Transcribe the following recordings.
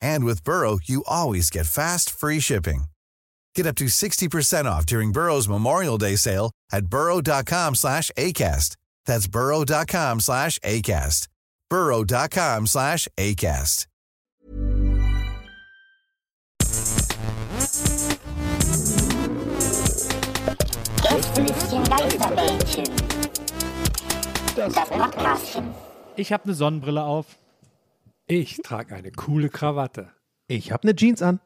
And with Burrow, you always get fast, free shipping. Get up to 60% off during Burrow's Memorial Day sale at burrow.com slash ACAST. That's burrow.com slash ACAST. burrow.com slash ACAST. Gästelistchen Geisterbällchen. Das Podcastchen. Ich habe eine Sonnenbrille auf. Ich trage eine coole Krawatte. Ich habe eine Jeans an.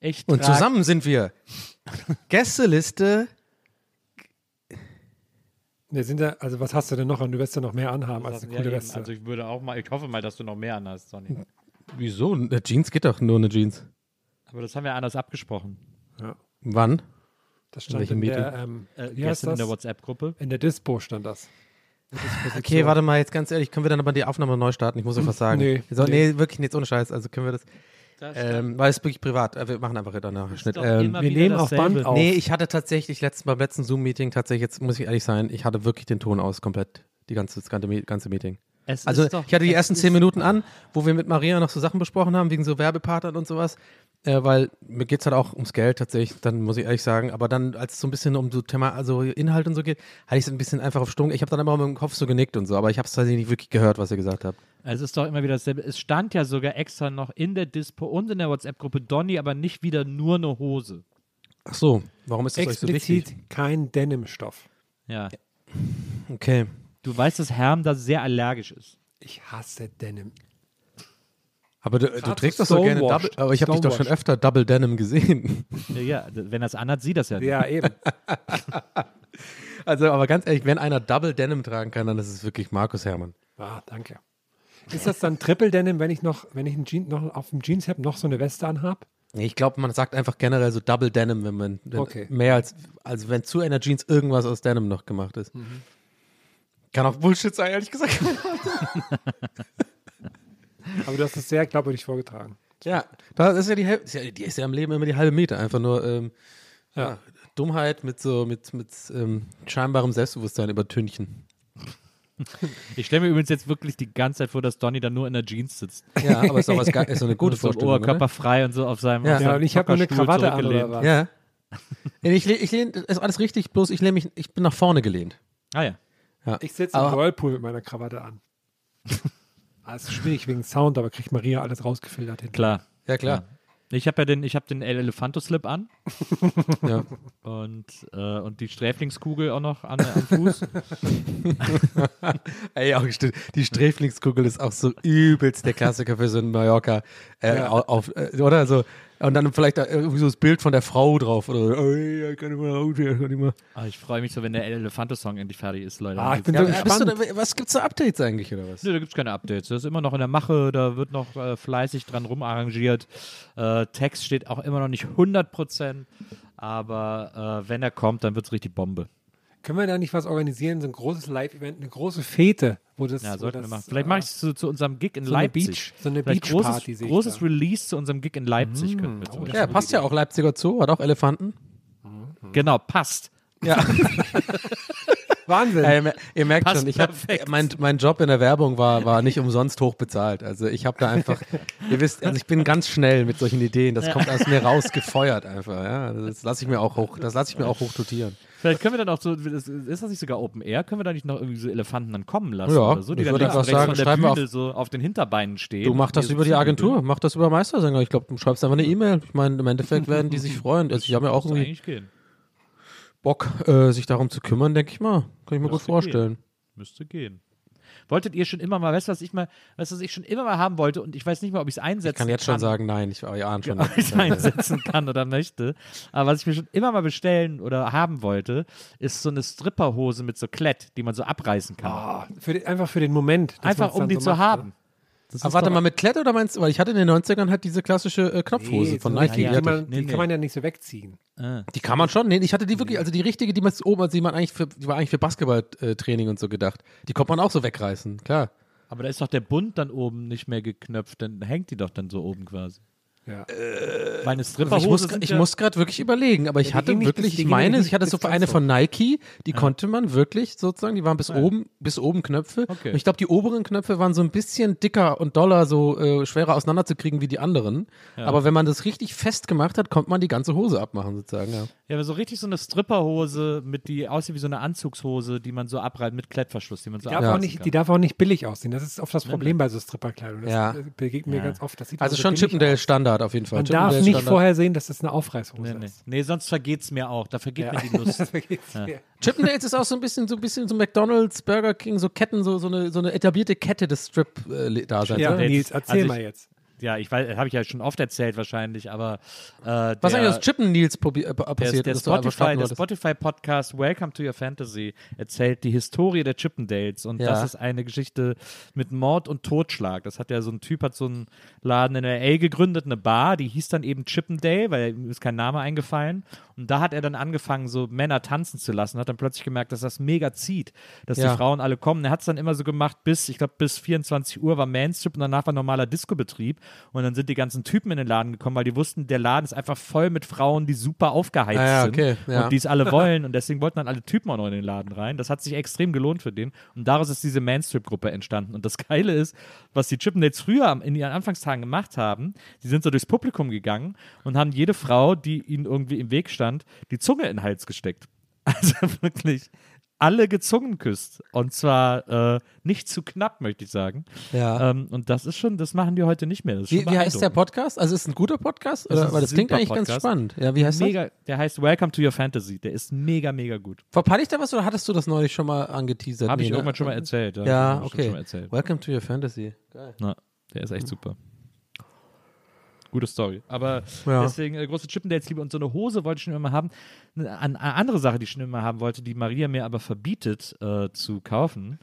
Ich Und zusammen sind wir. Gästeliste. Wir sind ja, also was hast du denn noch an? Du wirst ja noch mehr anhaben als eine Ja, coole eben. Weste. Also ich würde auch mal, ich hoffe mal, dass du noch mehr anhast, Sonny. Wieso? Eine Jeans geht doch nur eine Jeans. Aber das haben wir anders abgesprochen. Wann? das stand welchem in der, ähm, Äh, gestern in der? WhatsApp-Gruppe. In der Dispo stand das. Okay, warte mal, jetzt ganz ehrlich, können wir dann aber die Aufnahme neu starten? Ich muss euch was sagen. Nee, so, nee. nee. wirklich nicht ohne Scheiß. Also können wir das. Ähm, weil es wirklich privat. Äh, Wir machen einfach danach einen Schnitt. Ähm, wir nehmen auf dasselbe. Band auf. nee, ich hatte tatsächlich letzten, beim letzten Zoom-Meeting, tatsächlich, jetzt muss ich ehrlich sein, ich hatte wirklich den Ton aus komplett. Die ganze, das ganze Meeting. Es Also ist doch- ich hatte die ersten zehn Minuten an, wo wir mit Maria noch so Sachen besprochen haben, wegen so Werbepartnern und sowas. Äh, weil mir geht es halt auch ums Geld tatsächlich, dann muss ich ehrlich sagen. Aber dann, als es so ein bisschen um so Thema, also Inhalt und so geht, hatte ich es ein bisschen einfach auf Stung. Ich habe dann immer mit dem Kopf so genickt und so, aber ich habe es tatsächlich nicht wirklich gehört, was ihr gesagt habt. Es ist doch immer wieder dasselbe. Es stand ja sogar extra noch in der Dispo und in der WhatsApp-Gruppe Donny, aber nicht wieder nur eine Hose. Ach so, warum ist das euch so wichtig? Explizit kein Denimstoff. Ja. Okay. Du weißt, dass Herm da sehr allergisch ist. Ich hasse Denim. Aber du, du trägst doch so gerne Double, aber ich habe dich doch schon öfter Double Denim gesehen. Ja, ja, wenn er es anhat, sieht das ja. nicht. Ja, eben. Also, aber ganz ehrlich, wenn einer Double Denim tragen kann, dann ist es wirklich Markus Herrmann. Ah, danke. Ist das dann Triple Denim, wenn ich noch, wenn ich einen Jean, noch auf dem Jeanshemd noch so eine Weste anhab? Nee, Ich glaube, man sagt einfach generell so Double Denim, wenn man wenn Okay. mehr als, also wenn zu einer Jeans irgendwas aus Denim noch gemacht ist. Kann auch Bullshit sein, ehrlich gesagt. Aber du hast es sehr glaubwürdig vorgetragen. ja, das ist ja die, ist ja, die ist ja im Leben immer die halbe Miete. Einfach nur ähm, ja. Dummheit mit so, mit, mit ähm, scheinbarem Selbstbewusstsein übertünchen. Ich stelle mir übrigens jetzt wirklich die ganze Zeit vor, dass Donny dann nur in der Jeans sitzt. Ja, aber ist auch was, ist so eine gute Vorstellung. Oberkörper Oder? frei und so auf seinem Ja. auf Ja, und ich habe nur eine Krawatte an oder was? Ja. Ich, lehne, ich lehne, ist alles richtig, bloß ich lehne mich, ich bin nach vorne gelehnt. Ah ja. Ja. Ich sitze im Whirlpool mit meiner Krawatte an. ist schwierig wegen Sound, aber kriegt Maria alles rausgefiltert hin. Klar. Ja, klar. Ich habe ja den, ich habe den El Elefanto-Slip an Ja. und, äh, und die Sträflingskugel auch noch an, am Fuß. Ey, auch stimmt. Die Sträflingskugel ist auch so übelst der Klassiker für so einen Mallorca. Äh, Ja. au- auf, äh, oder so. Und dann vielleicht da irgendwie so das Bild von der Frau drauf. Oder, oh, ja, kann ich mal raus, ja, kann ich mal. Ah, ich freue mich so, wenn der El Elefanto-Song endlich fertig ist, Leute. Ah, ich bin Ja, so gespannt. da, was gibt's da Updates eigentlich, oder was? Nö, da gibt es keine Updates. Das ist immer noch in der Mache, da wird noch äh, fleißig dran rumarrangiert. Äh, Text steht auch immer noch nicht 100%, aber äh, wenn er kommt, dann wird es richtig Bombe. Können wir da nicht was organisieren, so ein großes Live-Event, eine große Fete, wo das, Ja, sollten wir machen. Vielleicht äh, mache ich es zu, zu unserem Gig in so eine Leipzig. Beach- so eine Beach-Party großes, sehe ich großes da. Release zu unserem Gig in Leipzig könnten wir zum oh, Beispiel. Ja, passt ja auch Leipziger Zoo, hat auch Elefanten. Genau, passt. Ja. Wahnsinn. Ja, ihr, ihr merkt Passt schon, ich hab, mein, mein Job in der Werbung war, war nicht umsonst hoch bezahlt. Also ich habe da einfach, ihr wisst, also ich bin ganz schnell mit solchen Ideen. Das kommt aus mir rausgefeuert einfach. Ja, das lasse ich mir auch hoch, das lasse ich mir auch hoch dotieren. Vielleicht können wir dann auch so, ist das nicht sogar Open Air? Können wir da nicht noch irgendwie so Elefanten dann kommen lassen Ja, oder so, die dann links und rechts sagen, von der Bühne so auf den Hinterbeinen stehen. Du machst das über die. Agentur, mach das über Meistersänger. Ich glaube, du schreibst einfach eine E-Mail. Ich meine, im Endeffekt werden die sich freuen. Also ich habe ja auch irgendwie gehen. Bock, äh, sich darum zu kümmern, denke ich mal. Kann ich mir gut Müsste vorstellen. Müsste gehen. Wolltet ihr schon immer mal, weißt du, was ich mal, weißt du, was ich schon immer mal haben wollte und ich weiß nicht mal, ob ich es einsetzen Ich kann jetzt schon sagen, nein, ich ja ahne schon. ob ich es einsetzen kann oder möchte. Aber was ich mir schon immer mal bestellen oder haben wollte, ist so eine Stripperhose mit so Klett, die man so abreißen kann. Ah, für den, einfach für den Moment. Einfach um die so zu macht, haben. Das Aber warte mal, mit Klett oder meinst du, weil ich hatte in den 90ern halt diese klassische äh, Knopfhose Nee, von so Nike. Die, ja, die, kann man, Nee, die nee. kann man ja nicht so wegziehen. Ah. die kann man schon. Nee, ich hatte die wirklich, also die richtige, die man oben, also die man eigentlich für, die war eigentlich für Basketballtraining und so gedacht. Die konnte man auch so wegreißen, klar. Aber da ist doch der Bund dann oben nicht mehr geknöpft, dann hängt die doch dann so oben quasi. Ja. Meine Also Stripperhose ich muss, sind ich ja, muss gerade wirklich überlegen, aber ich die hatte wirklich, ich meine, ich hatte so eine von Nike, die konnte man wirklich sozusagen, die waren bis oben, bis oben Knöpfe. Okay. Und ich glaube, die oberen Knöpfe waren so ein bisschen dicker und doller, so äh, schwerer auseinanderzukriegen wie die anderen. Aber wenn man das richtig fest gemacht hat, konnte man die ganze Hose abmachen sozusagen. Ja. ja, aber so richtig so eine Stripperhose, mit die aussieht wie so eine Anzugshose, die man so abreibt mit Klettverschluss, die man so Die darf, auch nicht, kann. die darf auch nicht billig aussehen. Das ist oft das Problem bei so Stripperkleidung. Das Ja. äh, begegnet mir ganz oft. Das sieht Also schon billig Standard auf jeden Fall. Man darf nicht Standard. vorher sehen, dass das eine Aufreißhose Nee, nee. ist. nee, sonst vergeht's mir auch. Da vergeht Ja. mir die Lust. Mir. Chippendales ist auch so ein bisschen so ein bisschen so McDonald's, Burger King, so Ketten, so, so, eine, so eine etablierte Kette des Strip-Daseins. Ja, oder? Jetzt- Nils, erzähl also ich- mal jetzt. Ja, ich weiß, habe ich ja schon oft erzählt wahrscheinlich, aber äh, Was der, eigentlich aus Chippen Nils äh, der, passiert der einfach Spotify, der? Spotify Podcast Welcome to Your Fantasy erzählt die Historie der Chippendales und Ja. das ist eine Geschichte mit Mord und Totschlag. Das hat ja so ein Typ hat so einen Laden in LA gegründet, eine Bar, die hieß dann eben Chippendale, weil ihm ist kein Name eingefallen und da hat er dann angefangen so Männer tanzen zu lassen, hat dann plötzlich gemerkt, dass das mega zieht, dass Ja. die Frauen alle kommen. Er hat es dann immer so gemacht bis ich glaube bis 24 Uhr war Mainstrip und danach war normaler Discobetrieb und dann sind die ganzen Typen in den Laden gekommen, weil die wussten, der Laden ist einfach voll mit Frauen, die super aufgeheizt Ah ja, sind okay, ja. und die es alle wollen und deswegen wollten dann alle Typen auch noch in den Laden rein. Das hat sich extrem gelohnt für den und daraus ist diese Mainstrip-Gruppe entstanden. Und das Geile ist, was die Chippendales früher in ihren Anfangstagen gemacht haben, die sind so durchs Publikum gegangen und haben jede Frau, die ihnen irgendwie im Weg stand, die Zunge in den Hals gesteckt. Also wirklich alle gezungen küsst. Und zwar äh, nicht zu knapp, möchte ich sagen. Ja. Ähm, und das ist schon, das machen die heute nicht mehr. Das ist Wie, wie heißt der. Podcast? Also ist es ein guter Podcast? Das Oder? ist Weil das klingt eigentlich ganz Podcast. spannend. Ja, wie heißt Mega, der heißt Welcome to Your Fantasy. Der ist mega, mega gut. das? Verpalle ich da was oder hattest du das neulich schon mal angeteasert? Habe ich Nee, ne? irgendwann schon mal erzählt. Ja, Ja, ich okay. Welcome to your fantasy. Na, der ist echt super. Gute Story. Aber Ja. deswegen äh, große Chippendales Liebe und so eine Hose wollte ich schon immer haben. Eine, eine andere Sache, die ich schon immer haben wollte, die Maria mir aber verbietet äh, zu kaufen,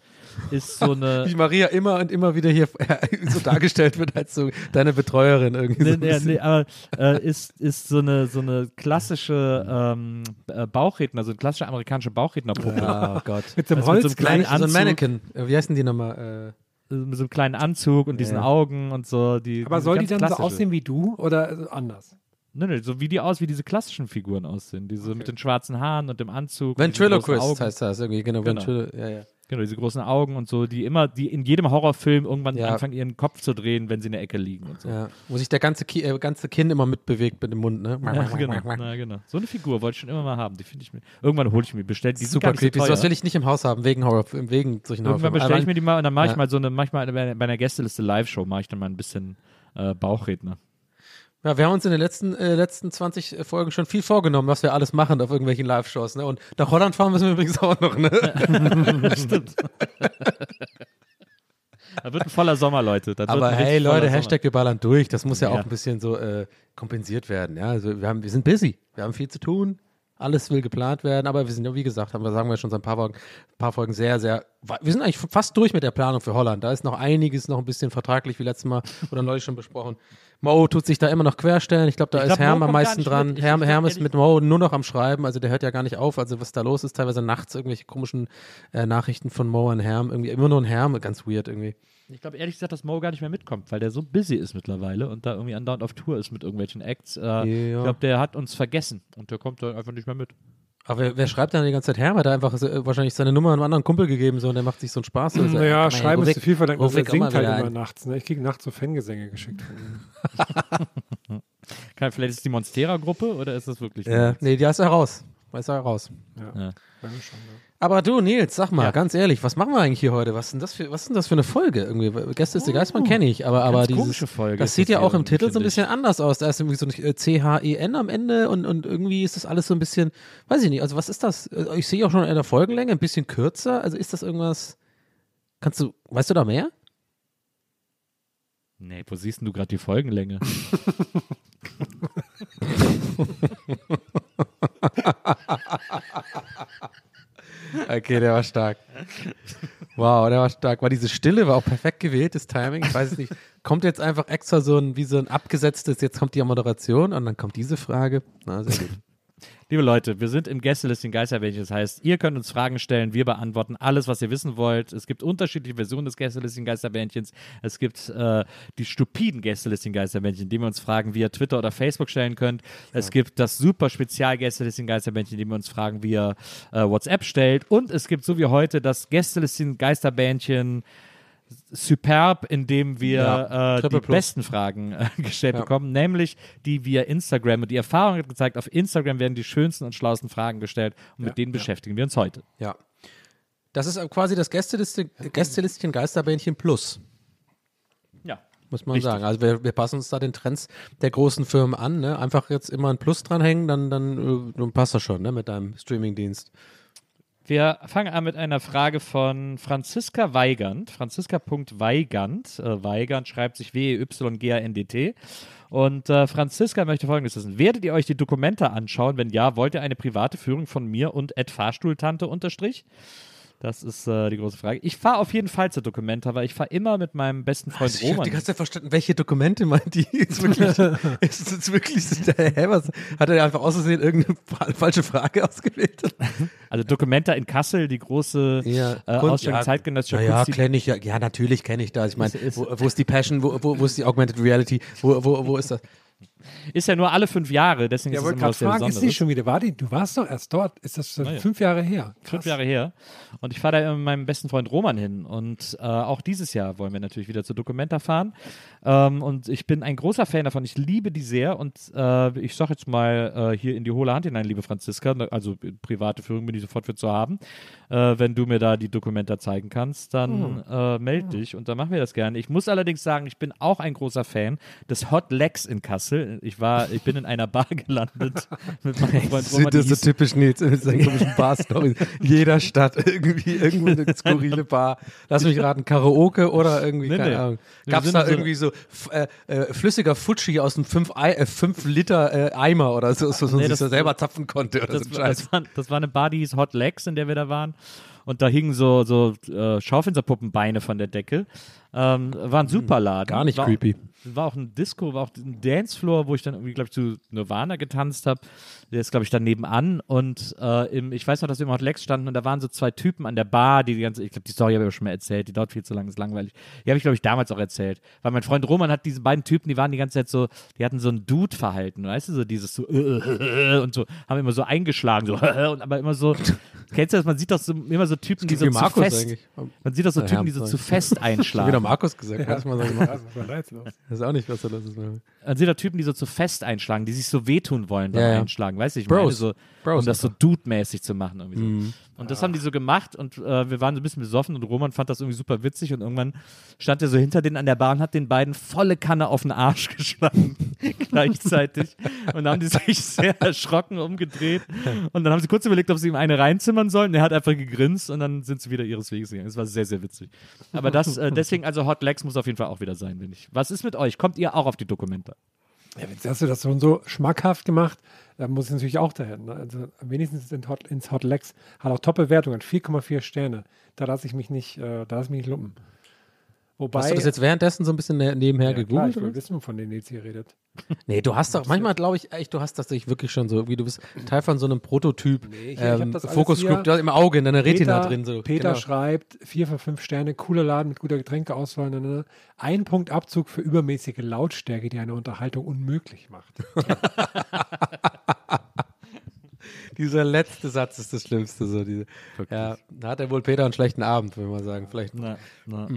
ist so eine. Wie Maria immer und immer wieder hier so dargestellt wird als so deine Betreuerin irgendwie. so Nee, ein nee, nee, aber äh, ist, ist so eine, so eine klassische ähm, äh, Bauchredner, so eine klassische amerikanische Bauchrednerpuppe. Ja, oh Gott. Mit so einem Also mit so einem Holz. kleinen so ein Anzug. Mannequin. Äh, Wie heißen die nochmal? Äh, Mit so einem kleinen Anzug und diesen Ja. Augen und so. Die, Aber soll die dann so klassische. aussehen wie du oder so anders? Nee, nee, so wie die aus, wie diese klassischen Figuren aussehen. Diese mit den schwarzen Haaren und dem Anzug. Ventriloquist heißt das irgendwie. Genau, Genau. Ventrilo ja, ja. Genau, diese großen Augen und so, die immer, die in jedem Horrorfilm irgendwann Ja. anfangen, ihren Kopf zu drehen, wenn sie in der Ecke liegen und so. ja. Wo sich der ganze, Ki äh, ganze Kinn immer mitbewegt mit dem Mund, ne? Ja, genau, na, genau. So eine Figur wollte ich schon immer mal haben. Die finde ich mir. Irgendwann hole ich mir bestellt. Die Super creepy. So was will ich nicht im Haus haben, wegen Horrorfilmen, wegen solchen Irgendwann Horrorfilmen. bestelle ich mir die mal und dann mache ich mal so eine, manchmal bei, bei einer Gästeliste Live-Show mache ich dann mal ein bisschen äh, Bauchredner. Ja, wir haben uns in den letzten, äh, letzten 20 Folgen schon viel vorgenommen, was wir alles machen auf irgendwelchen Live-Shows. Ne? Und nach Holland fahren müssen wir übrigens auch noch. Ne? Stimmt. da wird ein voller Sommer, Leute. Das Aber hey Leute, Sommer. Hashtag wir ballern durch. Das muss ja, auch Ja. ein bisschen so äh, kompensiert werden. Ja? Also wir, haben, wir sind busy. Wir haben viel zu tun. Alles will geplant werden, aber wir sind ja, wie gesagt, haben wir sagen wir schon seit ein paar Folgen, paar Folgen sehr, sehr. Wir sind eigentlich fast durch mit der Planung für Holland. Da ist noch einiges noch ein bisschen vertraglich, wie letztes Mal oder neulich schon besprochen. Mo tut sich da immer noch querstellen. Ich glaube, da Ich ist glaub, Mo Herm am meisten dran. Herm, Herm ist mit Mo nur noch am Schreiben, also der hört ja gar nicht auf. Also was da los ist, teilweise nachts irgendwelche komischen äh, Nachrichten von Mo an Herm. Irgendwie immer nur ein Herm, ganz weird irgendwie. Ich glaube ehrlich gesagt, dass Mo gar nicht mehr mitkommt, weil der so busy ist mittlerweile und da irgendwie andauernd auf Tour ist mit irgendwelchen Acts. Äh, Ich glaube, der hat uns vergessen und der kommt da einfach nicht mehr mit. Aber wer, wer schreibt dann die ganze Zeit Herm? Hat er einfach so, äh, wahrscheinlich seine Nummer einem anderen Kumpel gegeben so, und der macht sich so einen Spaß. Also, Naja, schreiben ist zu viel verlangt. er singt halt immer ein. nachts. Ne? Ich kriege nachts so Fangesänge geschickt von ihm. Kann, vielleicht ist es die Monstera-Gruppe oder ist das wirklich? Ja, nee, die ist er raus. Da ist er raus. Ja. Ja. Schon, ne? Aber du, Nils, sag mal, Ja. ganz ehrlich, was machen wir eigentlich hier heute? Was ist denn das für, was ist das für eine Folge? Irgendwie, Gäste ist der Geistmann kenne ich, aber, aber dieses, Oh, komische Folge das sieht ja auch im Titel so ein bisschen anders aus. Da ist irgendwie so ein äh, C-H-E-N am Ende und, und irgendwie ist das alles so ein bisschen, weiß ich nicht, also was ist das? Äh, Ich sehe auch schon in der Folgenlänge ein bisschen kürzer, also ist das irgendwas, Kannst du, weißt du da mehr? Nee, wo siehst denn du gerade die Folgenlänge? Okay, der war stark. Wow, der war stark. War diese Stille, war auch perfekt gewähltes Timing. Ich weiß es nicht. Kommt jetzt einfach extra so ein, wie so ein abgesetztes, jetzt kommt die Moderation und dann kommt diese Frage. Na, sehr gut. Liebe Leute, wir sind im Gästelisting Geisterbändchen. Das heißt, ihr könnt uns Fragen stellen, wir beantworten alles, was ihr wissen wollt. Es gibt unterschiedliche Versionen des Gästelisting Geisterbändchens. Es gibt äh, die stupiden Gästelisting Geisterbändchen, die wir uns Fragen via Twitter oder Facebook stellen könnt. Es gibt das super Spezial Gästelisting Geisterbändchen, die wir uns Fragen via äh, WhatsApp stellt. Und es gibt so wie heute das Gästelisting Geisterbändchen superb, in dem wir Ja, äh, die Plus. besten Fragen äh, gestellt Ja. bekommen, nämlich die via Instagram. Und die Erfahrung hat gezeigt, auf Instagram werden die schönsten und schlauesten Fragen gestellt und mit denen beschäftigen wir uns heute. Ja. Das ist quasi das Gästeliste, Gästelistchen Geisterbändchen Plus, Ja. muss man Richtig. sagen. Also wir, wir passen uns da den Trends der großen Firmen an. Ne? Einfach jetzt immer ein Plus dranhängen, dann, dann, äh, dann passt das schon ne? mit deinem Streamingdienst. Wir fangen an mit einer Frage von Franziska Weigand. Franziska.weigand. Äh, Weigand schreibt sich W-E-Y-G-A-N-D-T. Und äh, Franziska möchte folgendes wissen. Werdet ihr euch die Dokumente anschauen? Wenn ja, wollt ihr eine private Führung von mir und Ed Fahrstuhltante unterstrich? Das ist äh, die große Frage. Ich fahre auf jeden Fall zur Dokumenta, weil ich fahre immer mit meinem besten Freund Also ich habe Roman. die ganze Zeit verstanden, welche Dokumente meint die? Ist wirklich, ist es wirklich, hä, was, hat er einfach aus Versehen irgendeine fa- falsche Frage ausgewählt? Also Documenta in Kassel, die große äh, Kunst- Ausstellung zeitgenössischer ja, Kunst. die- kenne ich ja. Ja, natürlich kenne ich das. Ich meine, wo, wo ist die Passion? Wo, wo, wo ist die Augmented Reality? Wo, wo, wo ist das? Ist ja nur alle fünf Jahre, deswegen Ja, ist es immer was sehr fragen, ist Besonderes. die schon wieder? War die, du warst doch erst dort. Ist das schon ja. fünf Jahre her? Krass. fünf Jahre her. Und ich fahre da immer mit meinem besten Freund Roman hin. Und äh, auch dieses Jahr wollen wir natürlich wieder zur Documenta fahren. Ähm, und ich bin ein großer Fan davon. Ich liebe die sehr. Und äh, ich sage jetzt mal äh, hier in die hohle Hand hinein, liebe Franziska. Also äh, private Führung bin ich sofort für zu haben. Äh, wenn du mir da die Documenta zeigen kannst, dann äh, meld dich. Und dann machen wir das gerne. Ich muss allerdings sagen, ich bin auch ein großer Fan des Hot Legs in Kassel. Ich war, ich bin in einer Bar gelandet mit meinem Freund Roman. die das ist so typisch Nils mit seinen komischen Bar-Stories. Jeder Stadt irgendwie irgendwo eine skurrile Bar. Lass mich raten, Karaoke oder irgendwie, Nee, keine nee. Ahnung. Gab es sind da also- irgendwie so äh, äh, flüssiger Futschi aus einem 5 äh, fünf Liter äh, Eimer oder so, so, so Nee, sich das- so selber zapfen konnte oder das, so Scheiß. das, war, das war eine Bar, die hieß Hot Legs, in der wir da waren. Und da hingen so, so äh, Schaufensterpuppenbeine von der Decke. Ähm, war ein super Laden. Gar nicht war creepy. War auch ein Disco, war auch ein Dancefloor, wo ich dann irgendwie, glaube ich, zu Nirvana getanzt habe. Der ist, glaube ich, dann nebenan. Und äh, im, ich weiß noch, dass wir im Hot Legs standen und da waren so zwei Typen an der Bar, die die ganze, ich glaube, die Story habe ich auch schon mal erzählt, die dauert viel zu lang, ist langweilig. Die habe ich, glaube ich, damals auch erzählt. Weil mein Freund Roman hat diese beiden Typen, die waren die ganze Zeit so, die hatten so ein Dude-Verhalten, weißt du, so dieses so und so, haben immer so eingeschlagen, so und aber immer so, kennst du das, man sieht doch so, immer so Typen, die so zu fest, eigentlich. man sieht doch so Typen, die so zu fest einschlagen. Markus gesagt. Ja. Mal sagen, Was ist denn da jetzt los? das ist auch nicht, was da los ist. Man sieht doch Typen, die so zu fest einschlagen, die sich so wehtun wollen beim Ja, ja. Einschlagen, weißt du, ich Bros. meine so, Bros um das so Dude-mäßig zu machen irgendwie so. Mhm. Und das haben die so gemacht und äh, wir waren so ein bisschen besoffen und Roman fand das irgendwie super witzig und irgendwann stand er so hinter denen an der Bar und hat den beiden volle Kanne auf den Arsch geschlagen gleichzeitig und dann haben die sich sehr erschrocken umgedreht und dann haben sie kurz überlegt, ob sie ihm eine reinzimmern sollen. Er hat einfach gegrinst und dann sind sie wieder ihres Weges gegangen. Es war sehr, sehr witzig. Aber das, äh, deswegen, also Hot Legs muss auf jeden Fall auch wieder sein, finde ich. Was ist mit euch? Kommt ihr auch auf die Dokumente? Ja, jetzt hast du das schon so schmackhaft gemacht, da muss ich natürlich auch dahin. Ne? Also wenigstens in Hot, ins Hot Legs hat auch Top-Bewertungen, 4,4 Sterne. Da lasse ich mich nicht, äh, da lasse ich mich nicht lumpen. Wobei, Hast du das jetzt währenddessen so ein bisschen ne- nebenher ja, klar, gegoogelt? ich will wissen, von denen jetzt hier redet. Nee, du hast doch, manchmal glaube ich echt, du hast das dich wirklich schon so, wie du bist Teil von so einem Prototyp, Nee, ich- ich ähm, das alles Focus. Group, du hast im Auge, in deiner Retina Peter, drin. So. Peter genau. schreibt, 4 von 5 Sterne, cooler Laden mit guter Getränkeauswahl. Ne, ne. Ein Punkt Abzug für übermäßige Lautstärke, die eine Unterhaltung unmöglich macht. Dieser letzte Satz ist das Schlimmste. So, diese, ja, da hat er wohl Peter einen schlechten Abend, würde man sagen. Vielleicht. Na, na.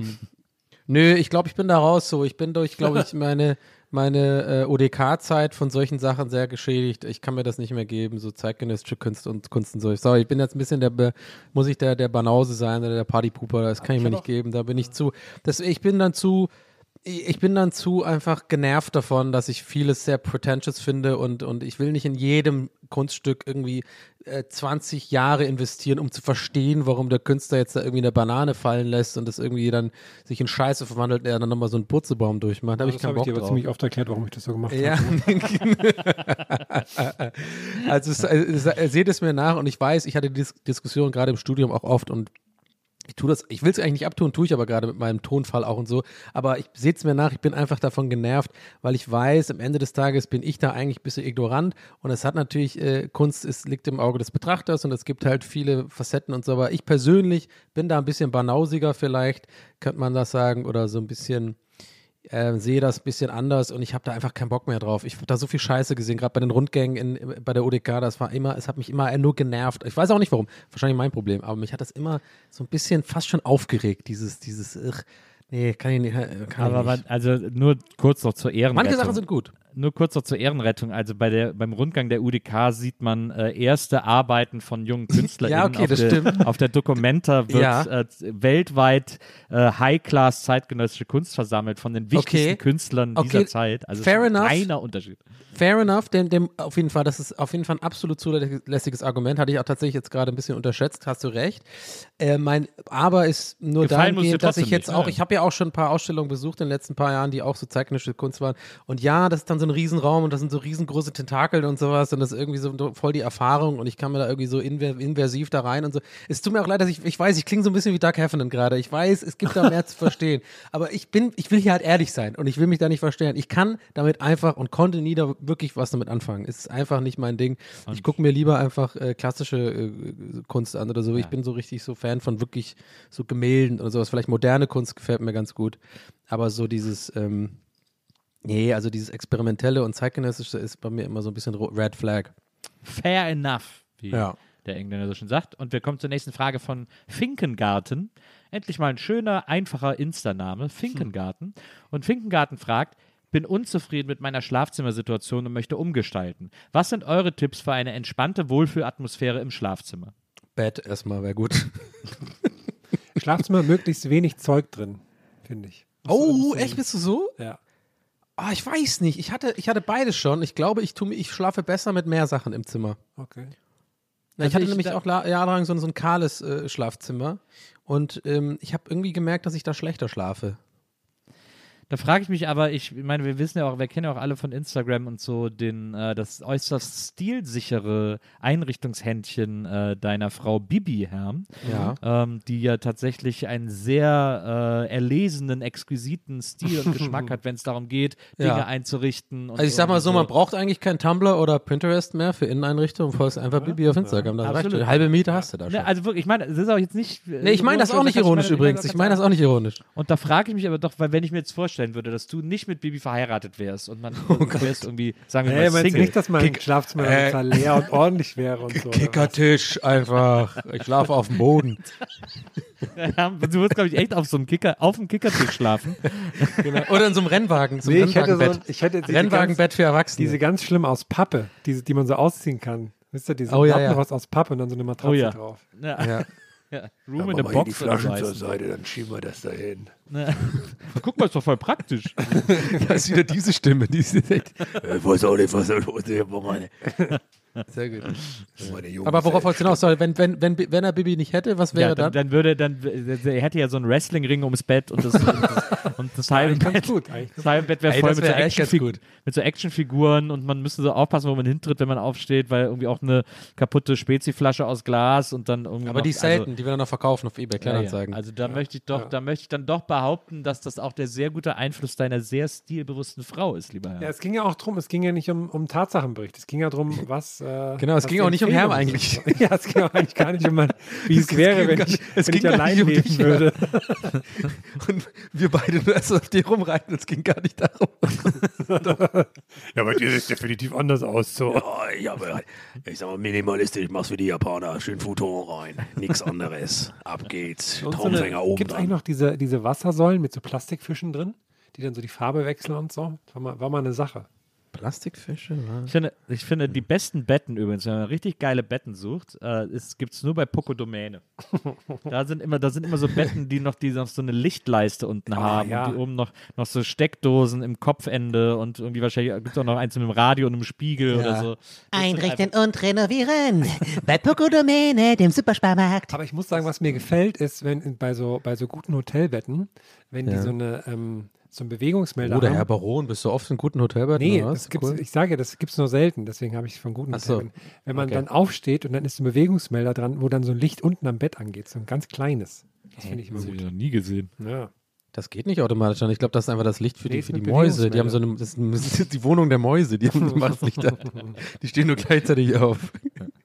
Nö, ich glaube, ich bin da raus. So, ich bin durch, glaube ich, meine meine äh, ODK-Zeit von solchen Sachen sehr geschädigt. Ich kann mir das nicht mehr geben, so zeitgenössische Kunst und Kunst und so. Sorry, ich bin jetzt ein bisschen der, Be- muss ich der, der Banause sein oder der Partypooper, das kann ich mir nicht geben. Da bin ich zu, das, ich bin dann zu, ich bin dann zu einfach genervt davon, dass ich vieles sehr pretentious finde und, und ich will nicht in jedem Kunststück irgendwie äh, 20 Jahre investieren, um zu verstehen, warum der Künstler jetzt da irgendwie eine Banane fallen lässt und das irgendwie dann sich in Scheiße verwandelt, der dann nochmal so einen Purzelbaum durchmacht. Da habe ich das habe ich dir aber ziemlich oft erklärt, warum ich das so gemacht Ja. habe. also es, es, seht es mir nach und ich weiß, ich hatte die Dis Diskussion gerade im Studium auch oft und ich tue das, ich will es eigentlich nicht abtun, tue ich aber gerade mit meinem Tonfall auch und so. Aber ich sehe es mir nach, ich bin einfach davon genervt, weil ich weiß, am Ende des Tages bin ich da eigentlich ein bisschen ignorant und es hat natürlich, äh, Kunst ist, liegt im Auge des Betrachters und es gibt halt viele Facetten und so, aber ich persönlich bin da ein bisschen banausiger vielleicht, könnte man das sagen, oder so ein bisschen äh, sehe das ein bisschen anders und ich habe da einfach keinen Bock mehr drauf. Ich habe da so viel Scheiße gesehen, gerade bei den Rundgängen in, bei der ODK, das war immer, es hat mich immer nur genervt. Ich weiß auch nicht warum, wahrscheinlich mein Problem, aber mich hat das immer so ein bisschen fast schon aufgeregt, dieses, dieses, ugh, nee, kann ich nicht. äh, Kann Aber ich nicht. also nur kurz noch zur Ehrenrettung. Manche Sachen sind gut. Nur kurz noch zur Ehrenrettung. Also bei der, beim Rundgang der UDK sieht man äh, erste Arbeiten von jungen KünstlerInnen. Ja, okay, auf, das der, stimmt. auf der Documenta wird Ja. äh, weltweit äh, High-Class zeitgenössische Kunst versammelt von den wichtigsten Okay. Künstlern Okay, dieser Zeit. Also fair ist ein enough. kleiner Unterschied. Fair enough, dem, dem auf jeden Fall, das ist auf jeden Fall ein absolut zulässiges Argument. Hatte ich auch tatsächlich jetzt gerade ein bisschen unterschätzt, hast du recht. Äh, mein Aber ist nur Gefallen dahingehend, dass ich jetzt nicht, auch, ne? ich habe ja auch schon ein paar Ausstellungen besucht in den letzten paar Jahren, die auch so zeitgenössische Kunst waren. Und ja, das ist dann so ein Riesenraum und das sind so riesengroße Tentakel und sowas und das ist irgendwie so voll die Erfahrung und ich kann mir da irgendwie so inver inversiv da rein und so. Es tut mir auch leid, dass ich, ich weiß, ich klinge so ein bisschen wie Doug Heffernan gerade. Ich weiß, es gibt da mehr zu verstehen. Aber ich bin, ich will hier halt ehrlich sein und ich will mich da nicht verstellen. Ich kann damit einfach und konnte nie da wirklich was damit anfangen. Es ist einfach nicht mein Ding. Ich gucke mir lieber einfach äh, klassische äh, Kunst an oder so. Ich bin so richtig so Fan von wirklich so Gemälden oder sowas. Vielleicht moderne Kunst gefällt mir ganz gut. Aber so dieses, ähm, nee, also dieses Experimentelle und Zeitgenössische ist bei mir immer so ein bisschen Red Flag. Fair enough, wie Ja. der Engländer so schon sagt. Und wir kommen zur nächsten Frage von Finkengarten. Endlich mal ein schöner, einfacher Insta-Name, Finkengarten. Und Finkengarten fragt, bin unzufrieden mit meiner Schlafzimmersituation und möchte umgestalten. Was sind eure Tipps für eine entspannte Wohlfühlatmosphäre im Schlafzimmer? Bett erstmal wäre gut. Schlafzimmer möglichst wenig Zeug drin, finde ich. Oh, echt bist du so? Ja. Ah, ich weiß nicht. Ich hatte, ich hatte beides schon. Ich glaube, ich, tu, ich schlafe besser mit mehr Sachen im Zimmer. Okay. Na, Also ich hatte ich nämlich auch la- jahrelang so, ein- so ein kahles äh, Schlafzimmer und ähm, ich habe irgendwie gemerkt, dass ich da schlechter schlafe. Da frage ich mich aber, ich meine, wir wissen ja auch, wir kennen ja auch alle von Instagram und so den, äh, das äußerst stilsichere Einrichtungshändchen äh, deiner Frau Bibi, Herr, Ja. ähm, die ja tatsächlich einen sehr äh, erlesenen, exquisiten Stil und Geschmack hat, wenn es darum geht, Dinge Ja. einzurichten. Und Also ich sag mal irgendwie so, man braucht eigentlich kein Tumblr oder Pinterest mehr für Inneneinrichtungen, folgst einfach Bibi auf Instagram. Da reicht schon. Halbe Miete hast du da schon. Ne, also wirklich, ich meine, das ist auch jetzt nicht. nee, ich meine das auch nicht ironisch übrigens. Ich meine das auch nicht ironisch. Und da frage ich mich aber doch, weil wenn ich mir jetzt vorstellen würde, dass du nicht mit Bibi verheiratet wärst und man Oh du wärst irgendwie, sagen wir Hey, mal, Single. nicht, dass mein Schlafzimmer äh, leer und ordentlich wäre und so? was? Kickertisch einfach. Ich schlafe auf dem Boden. Ja, du wirst, glaube ich, echt auf so einem Kicker, auf dem Kickertisch schlafen. Oder in so einem Rennwagen. So Nee, ich hätte, so, Rennwagenbett. ein- ich hätte diese Rennwagenbett für Erwachsene. diese ganz schlimm aus Pappe, diese, die man so ausziehen kann. Wisst ihr, diese Oh, ja, ja. raus aus Pappe und dann so eine Matratze Oh, ja. drauf. Ja. ja. Ja. Room in a Box so heißt es. Seite, dann schieben wir das dahin. Ne. Guck mal, ist doch voll praktisch. Das ist wieder diese Stimme. Diese Ich weiß auch nicht, was meine, Sehr gut. Aber worauf wolltest du hinaus? Wenn, wenn, wenn, wenn er Bibi nicht hätte, was wäre Ja, dann, dann? dann würde, dann, er hätte ja so einen Wrestling-Ring ums Bett und das, und das, und das halbe Ganz Bett. gut. Eigentlich. Das halbe Bett wäre voll das mit so, wär Actionfig- gut. mit so Actionfiguren und man müsste so aufpassen, wo man hintritt, wenn man aufsteht, weil irgendwie auch eine kaputte Speziflasche aus Glas und dann irgendwie. Aber noch, die ist selten, die wir dann noch verkaufen auf Ebay, Also, ja, Kleinanzeigen. ja. Also da möchte ich doch, da möchte ich dann doch behaupten, dass das auch der sehr gute Einfluss deiner sehr stilbewussten Frau ist, lieber Herr. Ja, es ging ja auch drum, es ging ja nicht um, um Tatsachenbericht. Es ging ja darum, was. Äh, Genau, es ging auch nicht um Herm eigentlich. Ja, es ging auch eigentlich gar nicht um, mein, wie es wäre, ging wenn ich, es wenn ich allein um leben dich, würde. Und wir beide nur erst auf die rumreiten, es ging gar nicht darum. Ja, bei dir sieht es definitiv anders aus. So. ich, habe, ich sag mal, minimalistisch, ich mach's wie die Japaner. Schön Futon rein. Nix anderes. Ab geht's. So Traumfänger eine, oben Gibt es eigentlich noch diese, diese Wassersäulen mit so Plastikfischen drin, die dann so die Farbe wechseln und so? War mal, war mal eine Sache. Plastikfische? Was? Ich finde, ich finde, die besten Betten übrigens, wenn man richtig geile Betten sucht, äh, gibt es nur bei Poco Domäne. da, sind immer, da sind immer so Betten, die noch, die noch so eine Lichtleiste unten haben ja. und die oben noch, noch so Steckdosen im Kopfende und irgendwie wahrscheinlich gibt es auch noch eins mit einem Radio und einem Spiegel oder so. Das Einrichten und renovieren. Bei Poco Domäne, dem Supersparmarkt. Aber ich muss sagen, was mir gefällt, ist, wenn bei so, bei so guten Hotelbetten, wenn die Ja. so, eine, ähm, so einen Bewegungsmelder Oder haben. Herr Baron, bist du oft in guten Hotelbetten? Nee, oder was? das gibt's, Cool. ich sage ja, das gibt es nur selten, deswegen habe ich es von guten Ach so. Hotelbetten. Wenn man Okay. dann aufsteht und dann ist ein Bewegungsmelder dran, wo dann so ein Licht unten am Bett angeht, so ein ganz kleines. Das finde ich immer Das habe ich gut. noch nie gesehen. Ja. Das geht nicht automatisch an. Ich glaube, das ist einfach das Licht für Nee, die, für die Mäuse. Die haben so eine, das ist die Wohnung der Mäuse. Die haben immer das Licht an. Die stehen nur gleichzeitig auf.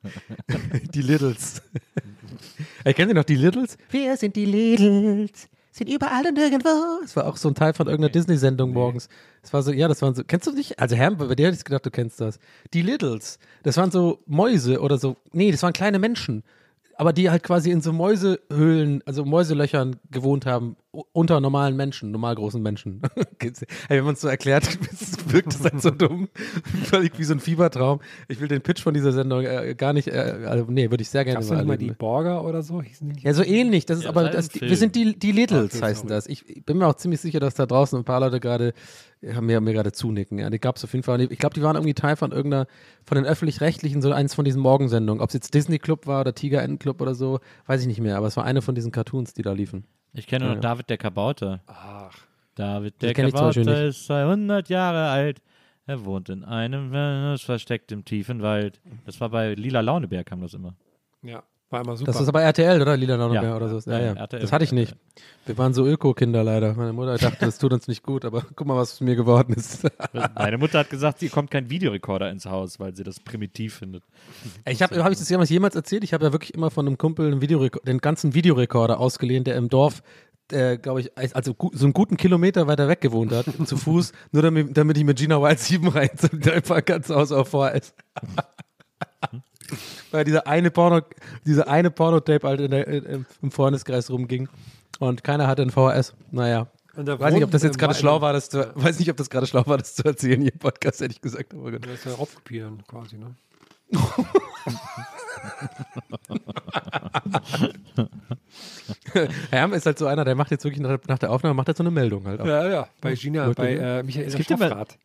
Die Littles. Ey, kennt ihr noch die Littles? Wir sind die Lidls. Sind überall und nirgendwo. Das war auch so ein Teil von irgendeiner Disney-Sendung morgens. Das war so, ja, das waren so, kennst du nicht? Also Herr, bei dir hätte ich gedacht, du kennst das. Die Littles. Das waren so Mäuse oder so. Nee, das waren kleine Menschen. Aber die halt quasi in so Mäusehöhlen, also Mäuselöchern gewohnt haben, unter normalen Menschen, normal großen Menschen. hey, wenn man es so erklärt, wirkt es halt so dumm. Völlig wie so ein Fiebertraum. Ich will den Pitch von dieser Sendung äh, gar nicht, äh, also, nee, würde ich sehr gerne Gab es nicht mal erleben. die Borger oder so? Ja, so ähnlich. Das ist Ja, aber, das das, wir sind die, die Littles, Okay, heißen sorry. das. Ich, ich bin mir auch ziemlich sicher, dass da draußen ein paar Leute gerade, haben mir, mir gerade zunicken. Ja, die gab es auf jeden Fall. Ich glaube, die waren irgendwie Teil von irgendeiner, von den Öffentlich-Rechtlichen, so eins von diesen Morgensendungen. Ob es jetzt Disney Club war oder Tiger Enten Club oder so, weiß ich nicht mehr. Aber es war eine von diesen Cartoons, die da liefen. Ich kenne nur Ja. David der Kabauter. Ach, David der Kabauter ist 200 Jahre alt. Er wohnt in einem versteckt im tiefen Wald. Das war bei Lila Launebär kam das immer. ja, war immer super. Das ist aber RTL, oder? Lila Ja. oder so. Ja, Ja. RTL. Das hatte ich nicht. Wir waren so Öko-Kinder leider. Meine Mutter dachte, das tut uns nicht gut, aber guck mal, was aus mir geworden ist. Meine Mutter hat gesagt, hier kommt kein Videorekorder ins Haus, weil sie das primitiv findet. Ich habe hab ich das jemals, jemals erzählt? Ich habe ja wirklich immer von einem Kumpel einen Videorek- den ganzen Videorekorder ausgeliehen, der im Dorf, äh, glaube ich, also so einen guten Kilometer weiter weg gewohnt hat, zu Fuß, nur damit, damit ich mit Gina Wild 7 rein zum einfach ganz Haus auf VHS. Weil dieser eine Porno, diese eine Pornotape halt in der, in, im Freundeskreis rumging und keiner hatte ein VHS. Naja. Und da Weiß nicht, ob das jetzt gerade schlau war, das zu, weiß nicht, ob das gerade schlau war, das zu erzählen hier im Podcast, hätte ich gesagt. Aber gut. Das ist ja Raubkopieren quasi, ne? Herm ist halt so einer, der macht jetzt wirklich nach, nach der Aufnahme, macht jetzt so eine Meldung halt. auch. Ja, ja. Bei Gina, bei äh, Michael Es gibt immer- Schaffrath.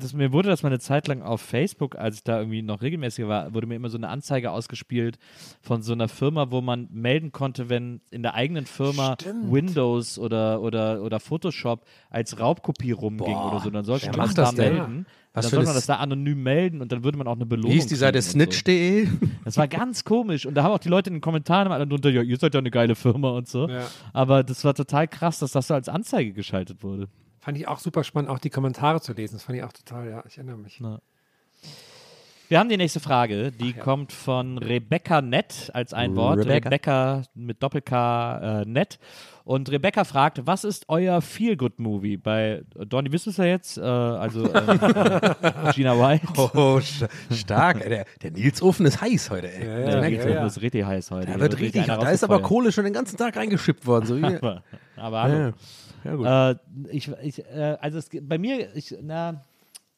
Das, mir wurde das mal eine Zeit lang auf Facebook, als ich da irgendwie noch regelmäßig war, wurde mir immer so eine Anzeige ausgespielt von so einer Firma, wo man melden konnte, wenn in der eigenen Firma Windows oder, oder, oder Photoshop als Raubkopie rumging oder so. Dann sollte man das da denn? melden. Was dann eine man das da anonym melden und dann würde man auch eine Belohnung Wie hieß die Seite? und so. Snitch.de? Das war ganz komisch. Und da haben auch die Leute in den Kommentaren immer alle drunter, ja, ihr seid ja eine geile Firma und so. Ja. Aber das war total krass, dass das so als Anzeige geschaltet wurde. Fand ich auch super spannend, auch die Kommentare zu lesen. Das fand ich auch total, ja, ich erinnere mich. Wir haben die nächste Frage, die kommt von Rebecca Nett als ein Wort. Rebecca. Rebecca mit Doppel-K äh, Nett. Und Rebecca fragt, was ist euer Feel-Good-Movie? Bei Donny wissen es ja jetzt, äh, also ähm, Gina White. Oh, sta- stark. ey. Der, der Nils Ofen ist heiß heute, ey. Der Das merkt Nils. Ofen ist richtig heiß heute. Der wird richtig, da ist aber. Kohle schon den ganzen Tag reingeschippt worden. So Aber, aber hallo. Ja, ja, gut. Äh, ich, ich, äh, also es, bei mir, ich, na,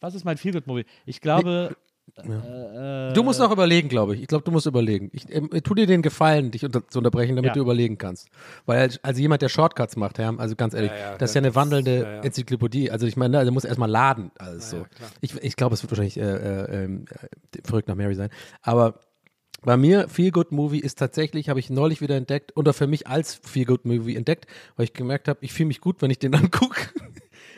was ist mein Feelgood-Movie? Ich glaube. Äh, du musst noch überlegen, glaube ich. Ich glaube, du musst überlegen. Ich ähm, tu dir den Gefallen, dich unter, zu unterbrechen, damit Ja. du überlegen kannst. Weil also jemand, der Shortcuts macht, ja, also ganz ehrlich, ja, das ist ja eine wandelnde ja, ja. Enzyklopädie. Also ich meine, also muss erstmal laden. Alles so. ja, ich ich glaube, es wird wahrscheinlich äh, äh, ähm, äh, verrückt nach Mary sein. Aber bei mir, Feel Good Movie ist tatsächlich, habe ich neulich wieder entdeckt, oder für mich als Feel Good Movie entdeckt, weil ich gemerkt habe, ich fühle mich gut, wenn ich den angucke.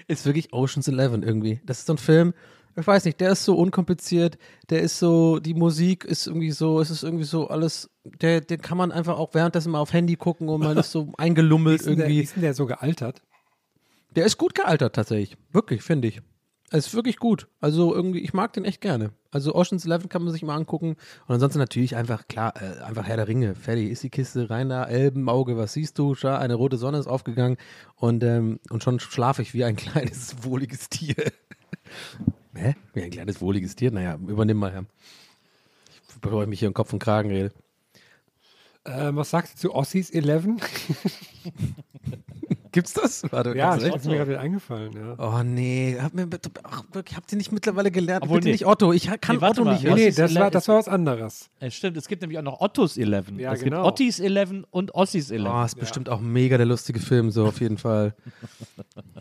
ist wirklich Ocean's Eleven irgendwie. Das ist so ein Film, ich weiß nicht, der ist so unkompliziert, der ist so, die Musik ist irgendwie so, es ist irgendwie so alles, der, den kann man einfach auch währenddessen mal auf Handy gucken und man ist so eingelummelt ist, denn der, irgendwie. ist denn der so gealtert? Der ist gut gealtert tatsächlich. Wirklich, finde ich. Es ist wirklich gut. Also irgendwie, ich mag den echt gerne. Also Ocean's Eleven kann man sich mal angucken. Und ansonsten natürlich einfach, klar, äh, einfach Herr der Ringe. Fertig ist die Kiste, rein da, Elbenauge, was siehst du? Schau, eine rote Sonne ist aufgegangen und, ähm, und schon schlafe ich wie ein kleines, wohliges Tier. Hä? Wie ein kleines, wohliges Tier? Naja, übernimm mal, Herr. Ich, bevor ich mich hier im Kopf und Kragen rede. Äh, was sagst du zu Ossis 11? Gibt's das? Warte, Ja, das ist mir gerade wieder eingefallen. Ja. Oh nee, hab mir ach, habt ihr nicht mittlerweile gelernt? Obwohl, bitte nee. nicht Otto, ich kann Nee, Otto mal. nicht. Nee, nee, das war, das war was anderes. Es stimmt, es gibt nämlich auch noch Ottos 11. Ja, es genau. gibt Ottis 11 und Ossis 11. Oh, ist bestimmt auch mega der lustige Film, so auf jeden Fall.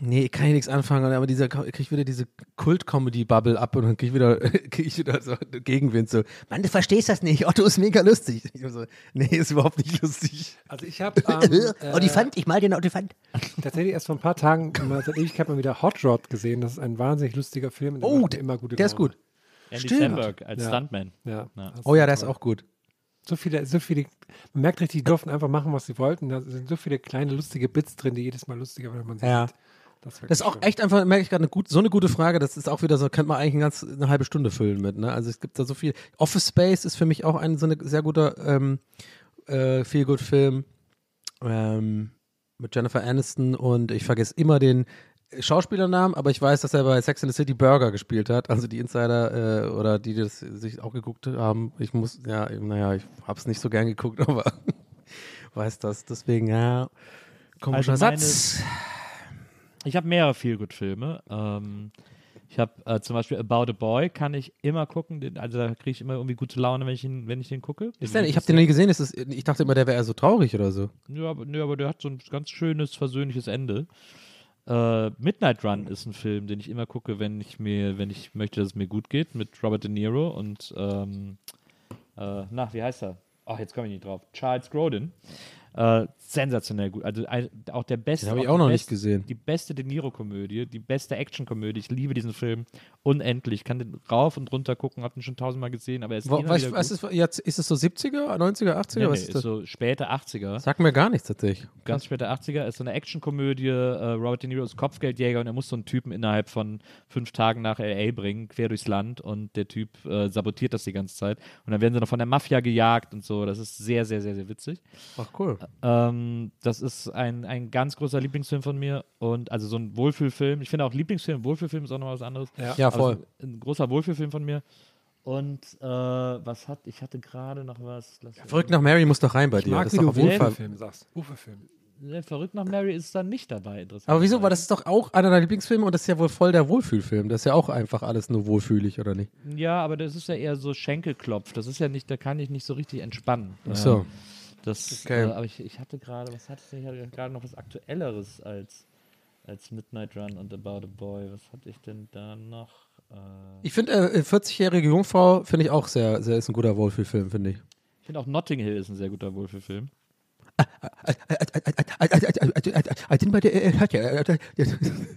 Nee, kann ich nichts anfangen, aber dieser krieg ich wieder diese Kult-Comedy-Bubble ab und dann krieg ich wieder, krieg ich wieder so Gegenwind so. Mann, du verstehst das nicht. Otto ist mega lustig. Ich so, nee, ist überhaupt nicht lustig. Also ich habe ähm, Olifant, ich mal den Olifant. Tatsächlich erst vor ein paar Tagen mal seit Ewigkeit mal wieder Hot Rod gesehen. Das ist ein wahnsinnig lustiger Film. der Oh, der- immer gute Der ist gut. Andy stimmt. Als Ja. Stuntman. Ja. Ja. Oh ja, der ist auch gut. So viele, so viele, man merkt richtig, die durften einfach machen, was sie wollten. Da sind so viele kleine lustige Bits drin, die jedes Mal lustiger werden, wenn man sie Ja. sieht. Das, Das ist auch echt einfach, merke ich gerade, so eine gute Frage. Das ist auch wieder so, könnte man eigentlich eine, ganz, eine halbe Stunde füllen mit. Ne? Also es gibt da so viel. Office Space ist für mich auch ein so ein sehr guter ähm, äh, Feel-Good-Film ähm, mit Jennifer Aniston und ich vergesse immer den Schauspielernamen, aber ich weiß, dass er bei Sex and the City Burger gespielt hat. Also die Insider äh, oder die, die das sich auch geguckt haben. Ich muss, ja, naja, ich habe es nicht so gern geguckt, aber weiß das. Deswegen, ja, komischer Also meine- Satz. Ich habe mehrere Feelgood-Filme. Ähm, ich habe äh, zum Beispiel About a Boy, kann ich immer gucken. Den, also da kriege ich immer irgendwie gute Laune, wenn ich, ihn, wenn ich den gucke. Ist der, ich habe den nie gesehen. Ist das, ich dachte immer, der wäre eher so traurig oder so. Ja, aber, nö, aber der hat so ein ganz schönes, versöhnliches Ende. Äh, Midnight Run ist ein Film, den ich immer gucke, wenn ich mir, wenn ich möchte, dass es mir gut geht, mit Robert De Niro und ähm, äh, na, wie heißt er? Ach, jetzt komme ich nicht drauf. Charles Grodin. Äh, sensationell gut. Also ein, auch der beste. Den habe ich auch noch nicht best- gesehen. Die beste De Niro-Komödie, die beste Actionkomödie. Ich liebe diesen Film unendlich. Ich kann den rauf und runter gucken, habe ihn schon tausendmal gesehen, aber er ist Wo, immer was gut. ist, jetzt, ist es so 70er, 90er, 80er? Nee, was nee, ist ist so späte 80er. Sagt mir gar nichts tatsächlich. Ganz später 80er ist so eine Actionkomödie. Äh, Robert De Niro ist Kopfgeldjäger und er muss so einen Typen innerhalb von fünf Tagen nach L.A. bringen, quer durchs Land und der Typ äh, sabotiert das die ganze Zeit. Und dann werden sie noch von der Mafia gejagt und so. Das ist sehr, sehr, sehr, sehr witzig. Ach cool. Ähm, das ist ein, ein ganz großer Lieblingsfilm von mir und also so ein Wohlfühlfilm. Ich finde auch Lieblingsfilm, Wohlfühlfilm ist auch noch was anderes. Ja, Aber voll. es ist Ein großer Wohlfühlfilm von mir. Und äh, was hat, ich hatte gerade noch was. Lass Verrückt nach Mary muss doch rein bei Ich dir. mag, das ist doch auf jeden Fall. Sagst. Uferfilm. Ne, Verrückt nach Mary ist dann nicht dabei, interessant. Aber wieso? Weil das ist doch auch einer deiner Lieblingsfilme und das ist ja wohl voll der Wohlfühlfilm. Das ist ja auch einfach alles nur wohlfühlig, oder nicht? Ja, aber das ist ja eher so Schenkelklopf. Das ist ja nicht, da kann ich nicht so richtig entspannen. Ach so. Ja, das, Okay. äh, aber ich, ich hatte gerade, was hatte ich denn? Ich hatte gerade noch was Aktuelleres als, als Midnight Run und About a Boy. Was hatte ich denn da noch? Äh, Ich finde, äh, 40-jährige Jungfrau finde ich auch sehr, sehr, ist ein guter Wohlfühlfilm, finde ich. ich finde auch Notting Hill ist ein sehr guter Wohlfühlfilm. I didn't buy the,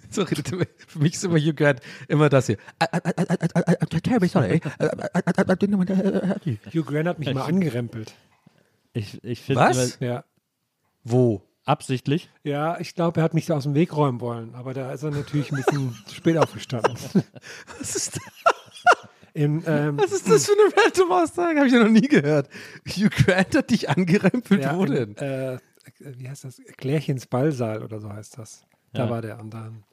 so redet immer- für mich ist immer Hugh Grant immer das hier. I'm terribly sorry. Hugh Grant hat mich mal angerempelt. Ich, ich finde Was? Ja. Wo? absichtlich. Ja, ich glaube, er hat mich so aus dem Weg räumen wollen, aber da ist er natürlich ein bisschen zu spät aufgestanden. Was ist, Im, ähm, was ist das für eine random Aussage? Habe ich ja noch nie gehört. Hugh Grant hat dich angerempelt. ja, Wo denn? Äh, wie heißt das? Klärchens Ballsaal oder so heißt das. Da Ja. war der und dann.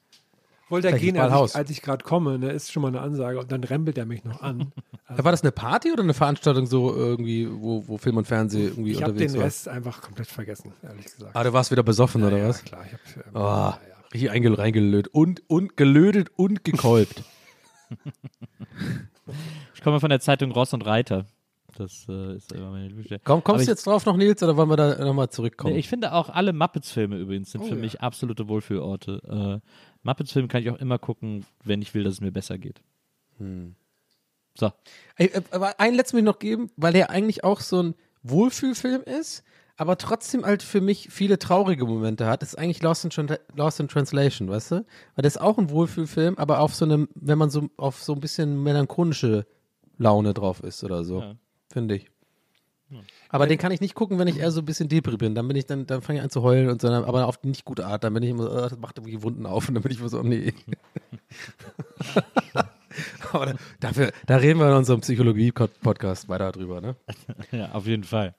Wollte er gehen, als ich, als ich gerade komme, ne, ist schon mal eine Ansage und dann rempelt er mich noch an. War das eine Party oder eine Veranstaltung so irgendwie, wo, wo Film und Fernsehen irgendwie Ich habe unterwegs den war? Rest einfach komplett vergessen, ehrlich gesagt. Ah, du warst wieder besoffen ja, oder ja, was? klar. Ich hab, ähm, Oh, ja, ja. richtig eingel- reingelötet und, und gelötet und gekolbt. Ich komme von der Zeitung Ross und Reiter. Das äh, ist immer meine Lieblingsstelle. Komm, kommst ich- du jetzt drauf noch, Nils, oder wollen wir da nochmal zurückkommen? Nee, ich finde auch alle Muppets-Filme übrigens sind Oh, für ja. mich absolute Wohlfühlorte. Äh, Muppets-Filme kann ich auch immer gucken, wenn ich will, dass es mir besser geht. Hm. So. Äh, aber einen letzten will ich noch geben, weil der eigentlich auch so ein Wohlfühlfilm ist, aber trotzdem halt für mich viele traurige Momente hat. Das ist eigentlich Lost in, Tran- Lost in Translation, weißt du? Weil das ist auch ein Wohlfühlfilm, aber auf so einem, wenn man so auf so ein bisschen melancholische Laune drauf ist oder so, Ja. finde ich. Aber den kann ich nicht gucken, wenn ich eher so ein bisschen depri bin. Dann bin ich, dann, dann fange ich an zu heulen und so, aber auf die nicht gute Art. Dann bin ich immer so, äh, das macht irgendwie Wunden auf und dann bin ich immer so, oh nee. aber da, dafür, da reden wir in unserem Psychologie-Podcast weiter drüber, ne? Ja, auf jeden Fall.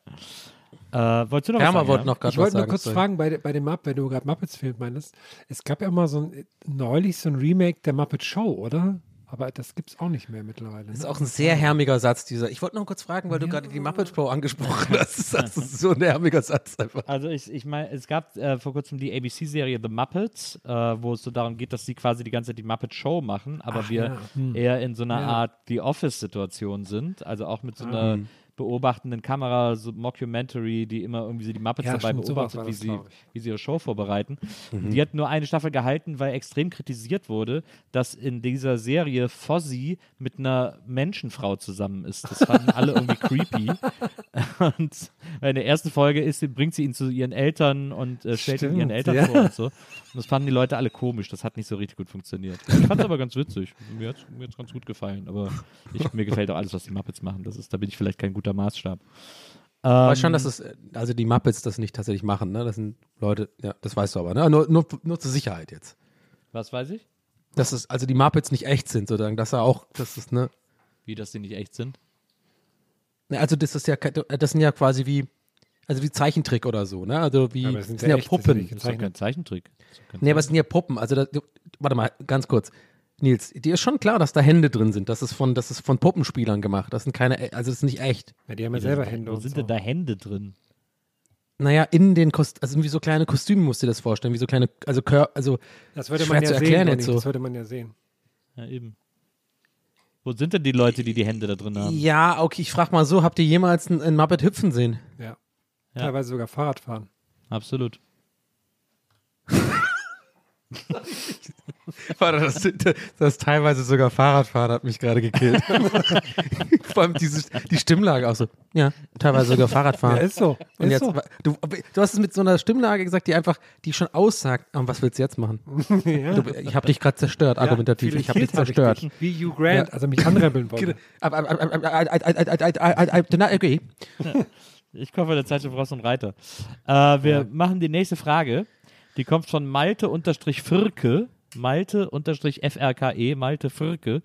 Äh, wolltest du noch was Hermer sagen, wollte ja? noch Ich was wollte nur kurz sorry. fragen, bei, bei dem Mupp, wenn du gerade Muppets-Film meinst, es gab ja mal so ein, neulich so ein Remake der Muppet Show, oder? Aber das gibt es auch nicht mehr mittlerweile. Das ist ne? auch ein sehr hermiger Satz, dieser. Ich wollte noch kurz fragen, weil du gerade die Muppet Show angesprochen hast. Das ist so ein hermiger Satz einfach. Also ich, ich meine, es gab äh, vor kurzem die ABC-Serie The Muppets, äh, wo es so darum geht, dass sie quasi die ganze Zeit die Muppet Show machen, aber Ach, wir ja. Hm. eher in so einer Ja. Art The Office-Situation sind, also auch mit so Ah. einer beobachtenden Kamera, so Mockumentary, die immer irgendwie so die Muppets Ja, dabei stimmt, beobachtet, wie sie, wie sie ihre Show vorbereiten. Mhm. Die hat nur eine Staffel gehalten, weil extrem kritisiert wurde, dass in dieser Serie Fozzie mit einer Menschenfrau zusammen ist. Das fanden alle irgendwie creepy. Und in der ersten Folge ist, bringt sie ihn zu ihren Eltern und äh, stellt ihn ihren Eltern ja. vor und so. Und das fanden die Leute alle komisch. Das hat nicht so richtig gut funktioniert. Ich fand es aber ganz witzig. Mir hat es ganz gut gefallen. Aber ich, mir gefällt auch alles, was die Muppets machen. Das ist, da bin ich vielleicht kein guter Maßstab. Aber Ähm, schon, dass es, äh, also die Muppets das nicht tatsächlich machen, ne? Das sind Leute, ja, das weißt du aber, ne? Nur, nur, nur zur Sicherheit jetzt. Was weiß ich? Dass es, also die Muppets nicht echt sind, sozusagen, dass er auch, das ist, ne? Wie, dass die nicht echt sind? Ne, Also das ist ja, das sind ja quasi wie, also wie Zeichentrick oder so, ne? Also wie, Aber das sind sind, ja ja echt, das ist ja Puppen. Das ist kein Zeichentrick. Ist Nee, aber es sind ja Puppen. Also, das, warte mal, ganz kurz. Nils, dir ist schon klar, dass da Hände drin sind. Das ist von, das ist von Puppenspielern gemacht. Das sind keine, also das ist nicht echt. Ja, die haben ja selber Hände Wo und sind so. denn da Hände drin? Naja, in den Kost also wie so kleine Kostüme musst du dir das vorstellen, wie so kleine, also Kör also Das würde man ja sehen, erklären jetzt so. das würde man ja sehen. Ja, eben. Wo sind denn die Leute, die die Hände da drin haben? Ja, okay, ich frag mal so, habt ihr jemals einen, einen Muppet hüpfen sehen? Ja. Ja. Teilweise sogar Fahrrad fahren. Absolut. Das, das, das, teilweise sogar Fahrradfahren hat mich gerade gekillt. Vor allem diese, die Stimmlage auch so. Ja, teilweise sogar Fahrradfahren. Ja, ist so. Und jetzt, so. Du, du, hast es mit so einer Stimmlage gesagt, die einfach, die schon aussagt, oh, was willst du jetzt machen? Ja. Du, ich habe dich gerade zerstört, ja, argumentativ. Ich habe dich zerstört. Richtig. Wie Hugh Grant, also mich anrebeln wollen. Ich kaufe der Zeit, du brauchst einen Reiter. Äh, wir machen die nächste Frage. Die kommt von Malte-Firke. Malte-FRKE, Malte Firke.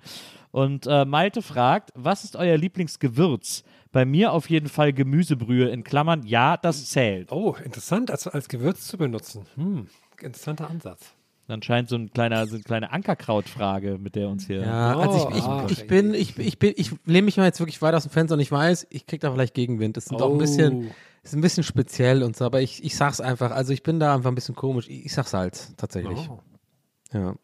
Und äh, Malte fragt, was ist euer Lieblingsgewürz? Bei mir auf jeden Fall Gemüsebrühe in Klammern. Ja, das zählt. Oh, interessant, als, als Gewürz zu benutzen. Hm, interessanter Ansatz. Anscheinend so, ein kleiner, so eine kleine Ankerkrautfrage, mit der uns hier. Ja, Oh, also ich, ich, ah. ich bin, ich, ich bin, ich lehne mich mal jetzt wirklich weit aus dem Fenster und ich weiß, ich krieg da vielleicht Gegenwind. Das sind auch ein bisschen, Oh. Ist ein bisschen speziell und so, aber ich, ich sag's einfach. Also ich bin da einfach ein bisschen komisch. Ich, ich sag Salz, tatsächlich. Oh. Ja.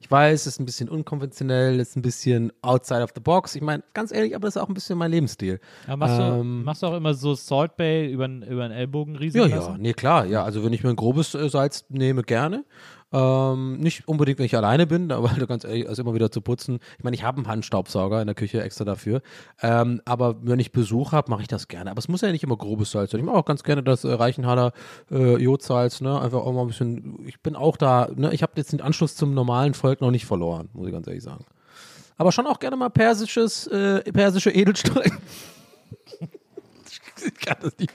Ich weiß, es ist ein bisschen unkonventionell, es ist ein bisschen outside of the box. Ich meine, ganz ehrlich, aber das ist auch ein bisschen mein Lebensstil. Ja, machst, Ähm, du, machst du auch immer so Salt Bay über über den Ellbogen Ja, rieseln ja, lassen? nee, klar, ja. Also wenn ich mir ein grobes äh, Salz nehme, gerne. Ähm, nicht unbedingt, wenn ich alleine bin, aber ganz ehrlich, also immer wieder zu putzen. Ich meine, ich habe einen Handstaubsauger in der Küche extra dafür. Ähm, aber wenn ich Besuch habe, mache ich das gerne. Aber es muss ja nicht immer grobes Salz sein. Ich mache auch ganz gerne das äh, Reichenhaller äh, Jodsalz, ne? Einfach auch mal ein bisschen. Ich bin auch da, ne? Ich habe jetzt den Anschluss zum normalen Volk noch nicht verloren, muss ich ganz ehrlich sagen. Aber schon auch gerne mal persisches, äh, persische Edelstein. Ich kann das nicht.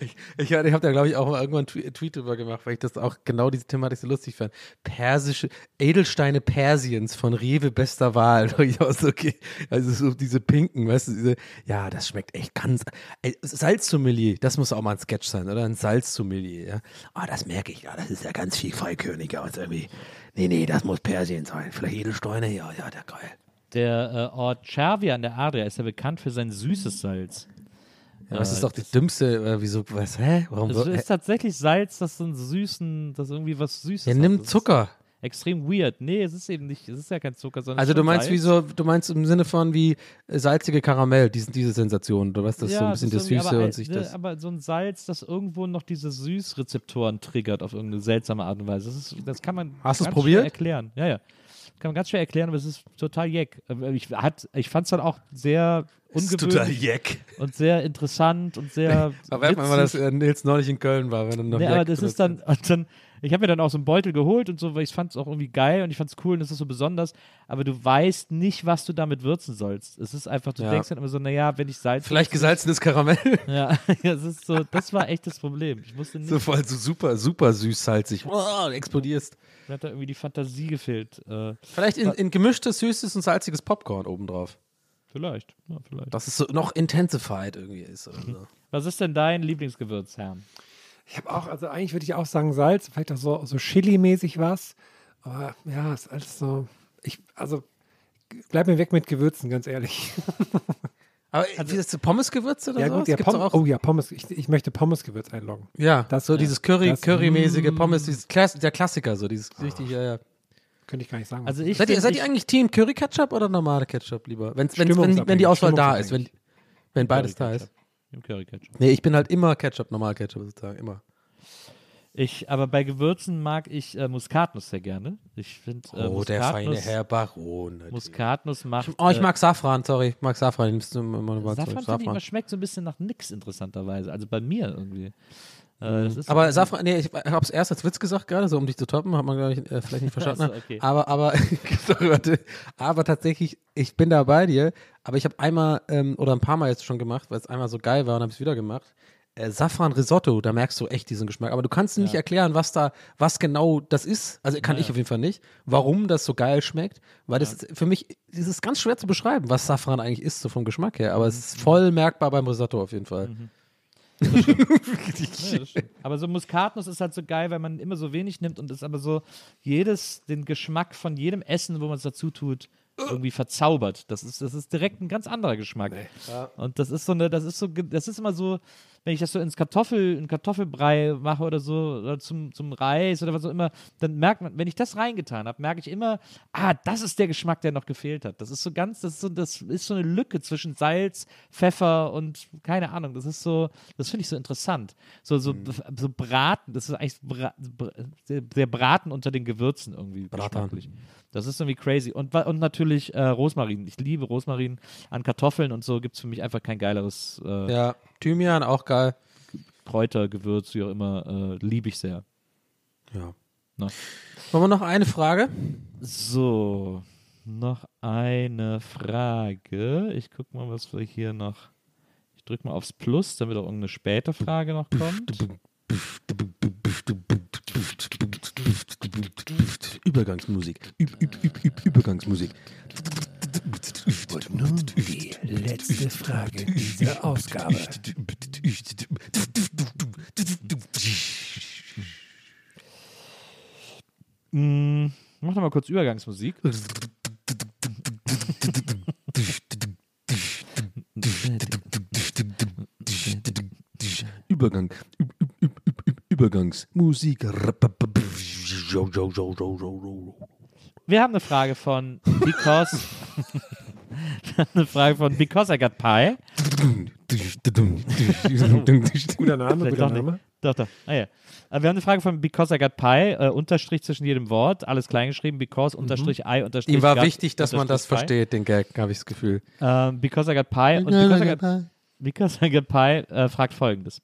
Ich, ich, ich habe da, glaube ich, auch mal irgendwann einen Twe- Tweet drüber gemacht, weil ich das auch genau diese Thematik so lustig fand. Persische Edelsteine Persiens von Rewe bester Wahl. So, okay, also so diese pinken, weißt du, diese, ja, das schmeckt echt ganz. Salzsommelier, das muss auch mal ein Sketch sein, oder? Ein Salzsommelier, ja. Ah, das merke ich, ja, das ist ja ganz viel Freiköniger und irgendwie. Nee, nee, das muss Persien sein. Vielleicht Edelsteine, ja, ja, der geil. Der äh, Ort Cervia an der Adria ist ja bekannt für sein süßes Salz. Ja, das ist doch das Dümmste, äh, wieso, was, hä? Warum Es so- ist tatsächlich Salz, das so einen süßen, das irgendwie was Süßes Ja, hat. nimm ist Zucker. Extrem weird. Nee, es ist eben nicht, es ist ja kein Zucker, sondern Also du meinst Salz. wie so, du meinst im Sinne von wie äh, salzige Karamell, diese, diese Sensation, du weißt, das ist so ein bisschen das ist Süße aber, und sich äh, das. Aber so ein Salz, das irgendwo noch diese Süßrezeptoren triggert auf irgendeine seltsame Art und Weise. Das, ist, das kann man Hast ganz probiert? schwer erklären. Ja, ja. Kann man ganz schwer erklären, aber es ist total jeck. Äh, Ich, hat- ich fand es dann auch sehr ungewöhnlich und sehr interessant und sehr Aber merkt man mal, dass äh, Nils neulich in Köln war, wenn er noch Nee, Jack aber das ist dann, dann, ich habe mir dann auch so einen Beutel geholt und so, weil ich fand es auch irgendwie geil und ich fand es cool und es ist so besonders, aber du weißt nicht, was du damit würzen sollst. Es ist einfach, du Ja. denkst dann immer so, naja, wenn ich Salz. Vielleicht gesalzenes Karamell. Ja, das ist so, das war echt das Problem. Ich wusste nicht, so voll so super, super süß salzig. Oh, du explodierst. mir hat da irgendwie die Fantasie gefehlt. Äh, Vielleicht in, in gemischtes, süßes und salziges Popcorn obendrauf. Vielleicht, ja, vielleicht. Dass es so noch intensified irgendwie ist. Oder so. Was ist denn dein Lieblingsgewürz, Herr? Ich habe auch, also eigentlich würde ich auch sagen Salz, vielleicht auch so, so Chili-mäßig was. Aber ja, ist alles so. Ich, also bleib mir weg mit Gewürzen, ganz ehrlich. Aber also, ist das Pommesgewürze oder ja, sowas? gut, ja, Pom auch? Oh ja, Pommes. Ich, ich möchte Pommesgewürz einloggen. Ja, Das- so ja, dieses Curry, das- Curry-mäßige Mm. Pommes, dieses Klass, der Klassiker, so dieses richtig, ja, ja. Könnte ich gar nicht sagen. Also ich Seid ihr, seid ich, ihr eigentlich Team Curry-Ketchup oder normale Ketchup lieber? Wenn's, wenn, wenn, wenn die Auswahl da ist, wenn, wenn beides da ist. Im Curry Ketchup. Nee, ich bin halt immer Ketchup, normal Ketchup sozusagen, immer. Ich, aber bei Gewürzen mag ich äh, Muskatnuss sehr gerne. Ich finde äh, Oh, der feine Muskatnuss, Herr Baron. Muskatnuss macht. Oh, ich äh, mag Safran, sorry. Ich mag Safran. Ich immer Safran, finde ich, schmeckt so ein bisschen nach nix interessanterweise. Also bei mir irgendwie. Äh, das ist Aber Safran, nee, ich habe es erst als Witz gesagt gerade, so um dich zu toppen, hat man, glaube ich, äh, vielleicht nicht verstanden. Ach so, okay. Aber, aber, sorry, warte. aber tatsächlich, ich bin da bei dir, aber ich habe einmal ähm, oder ein paar Mal jetzt schon gemacht, weil es einmal so geil war und habe es wieder gemacht. Äh, Safran Risotto, da merkst du echt diesen Geschmack. Aber du kannst nicht erklären, was da, was genau das ist. Also kann ich auf jeden Fall nicht, warum das so geil schmeckt. Weil das ist, für mich ist es ganz schwer zu beschreiben, was Safran eigentlich ist, so vom Geschmack her. Aber es ist voll merkbar beim Risotto auf jeden Fall. Ja, das stimmt. aber so Muskatnuss ist halt so geil, weil man immer so wenig nimmt und es aber so jedes, den Geschmack von jedem Essen, wo man es dazu tut, irgendwie verzaubert. Das ist, das ist direkt ein ganz anderer Geschmack. Und das ist so eine, das ist so, das ist immer so, wenn ich das so ins Kartoffel, in Kartoffelbrei mache oder so, oder zum, zum Reis oder was auch immer, dann merkt man, wenn ich das reingetan habe, merke ich immer, ah, das ist der Geschmack, der noch gefehlt hat. Das ist so ganz, das ist so, das ist so eine Lücke zwischen Salz, Pfeffer und keine Ahnung. Das ist so, das finde ich so interessant. So, so, so Braten, das ist eigentlich Bra der, Braten unter den Gewürzen irgendwie. Bratan. Das ist irgendwie crazy. Und, und natürlich äh, Rosmarin. Ich liebe Rosmarin an Kartoffeln und so gibt es für mich einfach kein geileres äh, Ja, Thymian auch geil. Kräuter, Gewürz, wie auch immer. Äh, liebe ich sehr. Ja. Ne? Wollen wir noch eine Frage? So, noch eine Frage. Ich guck mal, was wir hier noch. Ich drück mal aufs Plus, damit auch irgendeine späte Frage noch kommt. Übergangsmusik. Üb, üb, üb, üb, Übergangsmusik. Und nun die letzte Frage dieser Ausgabe. Mm, mach doch mal kurz Übergangsmusik. Übergang. Wir haben eine Frage von Because. Wir haben eine Frage von Because I Got Pie. Guter Name, Vielleicht guter doch nicht. Name. Doch, doch. Ah, ja. Äh, Wir haben eine Frage von Because I Got Pie, äh, Unterstrich zwischen jedem Wort, alles kleingeschrieben, Because, Unterstrich I, Unterstrich Ihm war got, wichtig, dass man das Unterstrich versteht, den Gag, habe ich das Gefühl. Pie. Ähm, because I Got Pie und Because I Got, because I got Pie äh, fragt folgendes.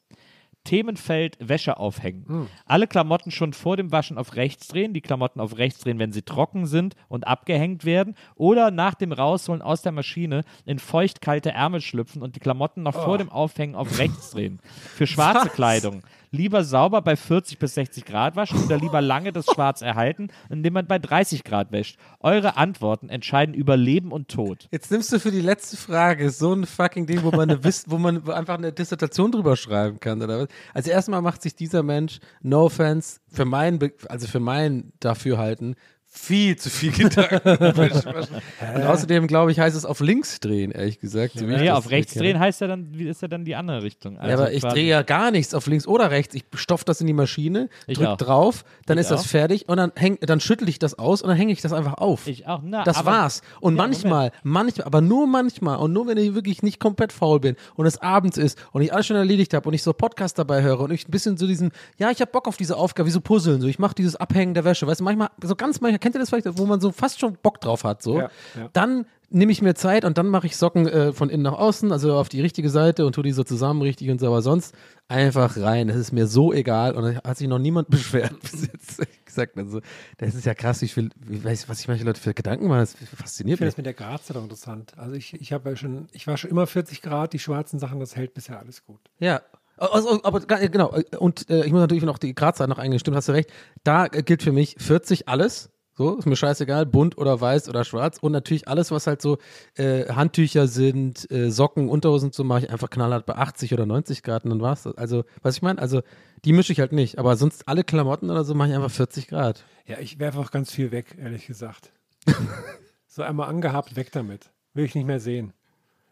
Themenfeld Wäsche aufhängen. Alle Klamotten schon vor dem Waschen auf rechts drehen, die Klamotten auf rechts drehen, wenn sie trocken sind und abgehängt werden oder nach dem Rausholen aus der Maschine in feuchtkalte Ärmel schlüpfen und die Klamotten noch vor dem Aufhängen auf rechts drehen. Für schwarze Kleidung. Lieber sauber bei 40 bis 60 Grad waschen oder lieber lange das Schwarz erhalten, indem man bei 30 Grad wäscht. Eure Antworten entscheiden über Leben und Tod. Jetzt nimmst du für die letzte Frage so ein fucking Ding, wo man, eine wo man einfach eine Dissertation drüber schreiben kann, oder was? Also erstmal macht sich dieser Mensch, no offense, für mein, also für mein Dafürhalten, viel zu viel Gedanken. Und außerdem, glaube ich, heißt es auf links drehen, ehrlich gesagt. ich Ja, das auf rechts drehen heißt ja dann, wie ist ja dann die andere Richtung. Ja, Also aber ich quasi- drehe ja gar nichts auf links oder rechts. Ich stopfe das in die Maschine, Ich drück auch. drauf, dann Ich ist das auch. fertig und dann, häng, dann schüttel ich das aus und dann hänge ich das einfach auf. Ich auch. Na, das aber- war's. Und Ja, manchmal, manchmal, aber nur manchmal und nur wenn ich wirklich nicht komplett faul bin und es abends ist und ich alles schon erledigt habe und ich so Podcast dabei höre und ich ein bisschen so diesen, ja, ich habe Bock auf diese Aufgabe, wie so Puzzeln, so ich mache dieses Abhängen der Wäsche, weißt du, manchmal, so ganz manchmal, kennt ihr das vielleicht, wo man so fast schon Bock drauf hat, so. Ja, ja. Dann nehme ich mir Zeit und dann mache ich Socken äh, von innen nach außen, also auf die richtige Seite und tue die so zusammen richtig und so, aber sonst einfach rein. Das ist mir so egal und da hat sich noch niemand beschwert bis jetzt. Ich gesagt, also, das ist ja krass, wie viel, wie, weiß, was sich manche Leute für Gedanken machen, das Ich fasziniert finde mich. das mit der Gradzahl interessant. Also ich, ich habe ja schon, ich war schon immer 40 Grad, die schwarzen Sachen, das hält bisher alles gut. Ja. Also, aber genau, und äh, ich muss natürlich noch die Gradzahl noch eingehen, stimmt, hast du recht. Da äh, gilt für mich 40 alles. So, ist mir scheißegal, bunt oder weiß oder schwarz. Und natürlich alles, was halt so äh, Handtücher sind, äh, Socken, Unterhosen, so mache ich einfach knallhart bei 80 oder 90 Grad und dann war's das. Also, was ich meine, also die mische ich halt nicht. Aber sonst alle Klamotten oder so mache ich einfach 40 Grad. Ja, ich werfe auch ganz viel weg, ehrlich gesagt. So einmal angehabt, weg damit. Will ich nicht mehr sehen.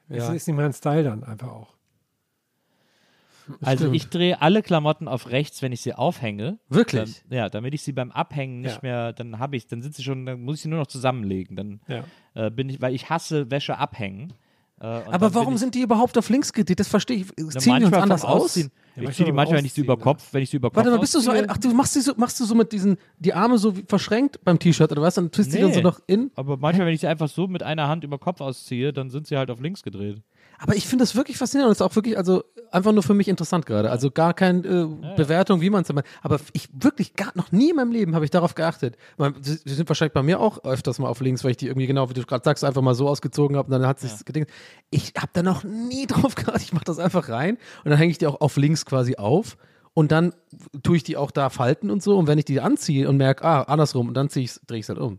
Es Ja. ist nicht mein Style dann einfach auch. Also Stimmt. ich drehe alle Klamotten auf rechts, wenn ich sie aufhänge. Wirklich? Dann, ja, damit ich sie beim Abhängen nicht Ja. mehr, dann habe ich, dann sind sie schon, dann muss ich sie nur noch zusammenlegen. Dann Ja. äh, bin ich, weil ich hasse Wäsche abhängen. Äh, Aber bin ich, sind die überhaupt auf links gedreht? Das verstehe ich. Ziehen die uns anders aus? Ausziehen. Ja, ich manchmal ziehe die manchmal, wenn ich sie über Kopf, wenn ich sie über Kopf Warte mal, bist du so ein, ach, du machst, die so, machst du so mit diesen, die Arme so wie verschränkt beim T-Shirt oder was? Dann tust du die dann so Nee. noch in? Aber manchmal, wenn ich sie einfach so mit einer Hand über Kopf ausziehe, dann sind sie halt auf links gedreht. Aber ich finde das wirklich faszinierend und ist auch wirklich, also einfach nur für mich interessant gerade. Also gar keine äh, Bewertung, wie man es. Aber ich wirklich gar noch nie in meinem Leben habe ich darauf geachtet. Man, sie, sie sind wahrscheinlich bei mir auch öfters mal auf links, weil ich die irgendwie genau, wie du gerade sagst, einfach mal so ausgezogen habe und dann hat sich gedingt. Ich habe da noch nie drauf geachtet. Ich mache das einfach rein und dann hänge ich die auch auf links quasi auf. Und dann tue ich die auch da falten und so. Und wenn ich die anziehe und merke, ah, andersrum, und dann drehe ich es halt um.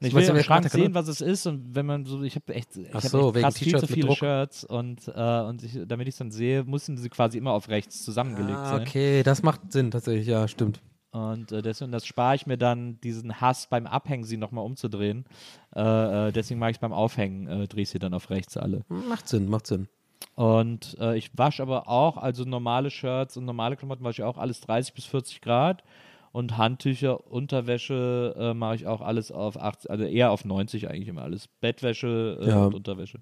Ich will ja, im Schrank sehen, was es ist und wenn man so, ich habe echt, ich Ach hab so, echt wegen krass viel zu viele Druck. Shirts und, äh, und ich, damit ich es dann sehe, müssen sie quasi immer auf rechts zusammengelegt Ah, sein. okay, das macht Sinn tatsächlich, ja, stimmt. Und äh, deswegen, das spare ich mir dann, diesen Hass beim Abhängen sie nochmal umzudrehen. Äh, äh, deswegen mache ich es beim Aufhängen, äh, drehe ich sie dann auf rechts alle. Macht Sinn, macht Sinn. Und äh, ich wasche aber auch, also normale Shirts und normale Klamotten wasche ich auch alles 30 bis 40 Grad. Und Handtücher, Unterwäsche äh, mache ich auch alles auf 80, also eher auf 90 eigentlich immer alles. Bettwäsche äh, Ja. und Unterwäsche.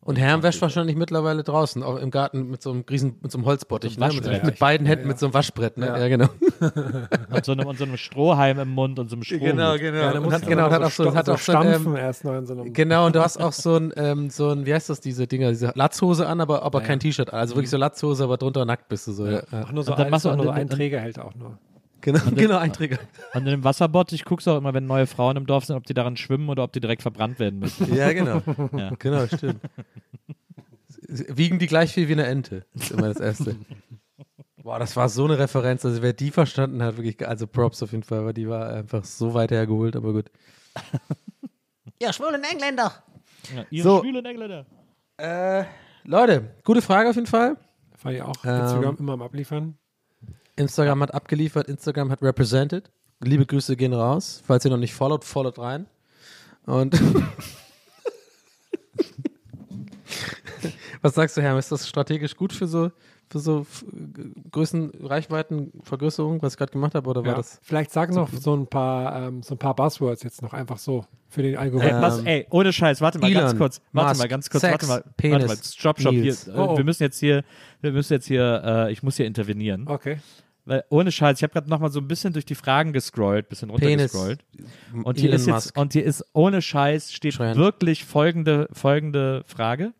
Und Herren wäscht wahrscheinlich mittlerweile draußen, auch im Garten mit so einem riesen, mit so einem Holzbottich, Mit so ne? mit, mit beiden Händen mit so einem Waschbrett, ne? Ja, genau. Und so, einem, und so einem Strohhalm im Mund und so einem Strohhut. genau. Ja, da und muss hat, man genau, und hat auch so, hat auch so ein, stampfen ähm, erst noch in so einem. Genau, und du hast auch so ein, ähm, so ein, wie heißt das, diese Dinger, diese Latzhose an, aber, aber kein T-Shirt. Also wirklich so Latzhose, aber drunter nackt bist du so. Ja. Ja. Ach, nur so, Und dann ein, machst du auch nur so einen und- Trägerhälter auch nur. Genau, genau, ein Trigger. Und in dem Wasserbottich guckst du auch immer, wenn neue Frauen im Dorf sind, ob die daran schwimmen oder ob die direkt verbrannt werden müssen. Ja, genau. Ja. Genau, stimmt. Wiegen die gleich viel wie eine Ente? Das ist immer das Erste. Boah, das war so eine Referenz. Also wer die verstanden hat, wirklich, also Props auf jeden Fall, weil die war einfach so weit hergeholt, aber gut. Ihr schwulen Engländer. Ja, ihr So. schwulen Engländer. Äh, Leute, gute Frage auf jeden Fall. Fand ich auch. Ähm, Instagram immer am Abliefern. Instagram hat abgeliefert, Instagram hat represented. Liebe Grüße gehen raus. Falls ihr noch nicht followt, followt rein. Und was sagst du, Herr? Ist das strategisch gut für so, für so Größen, Reichweiten, Vergrößerung, was ich gerade gemacht habe? Oder war Ja. das? Vielleicht sag noch so ein paar, ähm, so ein paar Buzzwords jetzt noch einfach so für den Algorithmus. was, ey, ohne Scheiß, warte mal ganz Elon, kurz. Warte Musk, mal ganz kurz, Sex, warte mal. Penis, warte mal. Stopp, stopp. Hier, äh, Oh, oh. Wir müssen jetzt hier, wir müssen jetzt hier, äh, ich muss hier intervenieren. Okay. Weil, ohne Scheiß, ich habe gerade nochmal so ein bisschen durch die Fragen gescrollt, bisschen Penis. runtergescrollt. Und hier Elon ist jetzt, Musk. und hier ist ohne Scheiß steht Trend. wirklich folgende, folgende Frage.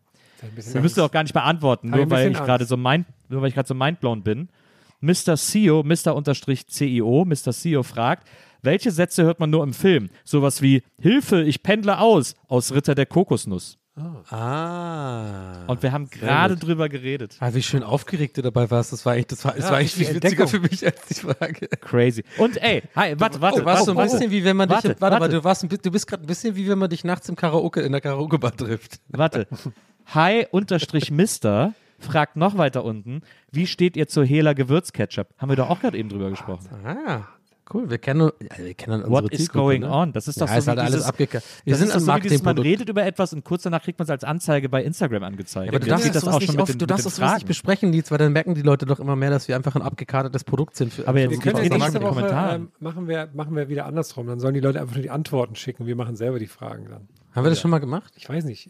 Bisschen Wir müssen auch gar nicht beantworten, nur weil ich gerade so mind, nur weil ich gerade so mindblown bin. Mr. CEO, Mr. Unterstrich CEO, Mr. CEO fragt, welche Sätze hört man nur im Film? Sowas wie Hilfe, ich pendle aus aus Ritter der Kokosnuss. Ah. Und wir haben gerade drüber geredet. Ah, wie schön aufgeregt du dabei warst. Das war echt, das war, das Ja, war echt viel witziger Entdeckung. für mich als die Frage. Crazy. Und ey, hi, warte, warte, Du warst so warte, ein bisschen wie wenn man dich, warte, warte, du warst du bist gerade ein bisschen wie wenn man dich nachts im Karaoke, in der Karaoke-Bar trifft. Warte. Hi unterstrich Mister fragt noch weiter unten, wie steht ihr zur Hela Gewürzketchup? Haben wir doch auch gerade eben drüber gesprochen. Ah, cool. Wir kennen, also wir kennen unsere What is going ne? on? Das ist doch ja, so ist halt alles dieses, abgekackt. Wir das sind doch so dieses, man redet über etwas und kurz danach kriegt man es als Anzeige bei Instagram angezeigt. Ja, aber du darfst das das auch schon nicht mit oft, den, du mit darfst den das nicht besprechen, Lieds, weil dann merken die Leute doch immer mehr, dass wir einfach ein abgekartetes Produkt sind. Für, Aber jetzt geht Wir können auch ja mal nächste in die Woche Kommentare. ähm, machen, wir, machen wir wieder andersrum. Dann sollen die Leute einfach nur die Antworten schicken. Wir machen selber die Fragen dann. Haben wir das schon mal gemacht? Ich weiß nicht.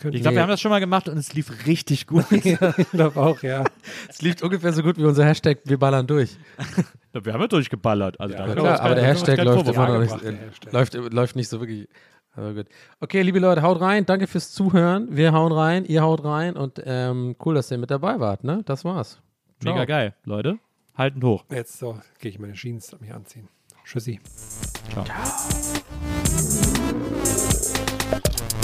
Ich, könnte- Ich glaube, wir haben das schon mal gemacht und es lief richtig gut. ja, ich glaube auch, ja. Es lief ungefähr so gut wie unser Hashtag Wir ballern durch. wir haben ja durchgeballert. Also Ja, klar, aber der Hashtag läuft immer noch nicht, gebracht, der äh, Hashtag. läuft, läuft nicht so wirklich. Aber gut. Okay, liebe Leute, haut rein. Danke fürs Zuhören. Wir hauen rein, ihr haut rein und ähm, cool, dass ihr mit dabei wart. Ne? Das war's. Ciao. Mega geil, Leute. Halten hoch. Jetzt so, gehe ich meine Jeans mich anziehen. Tschüssi.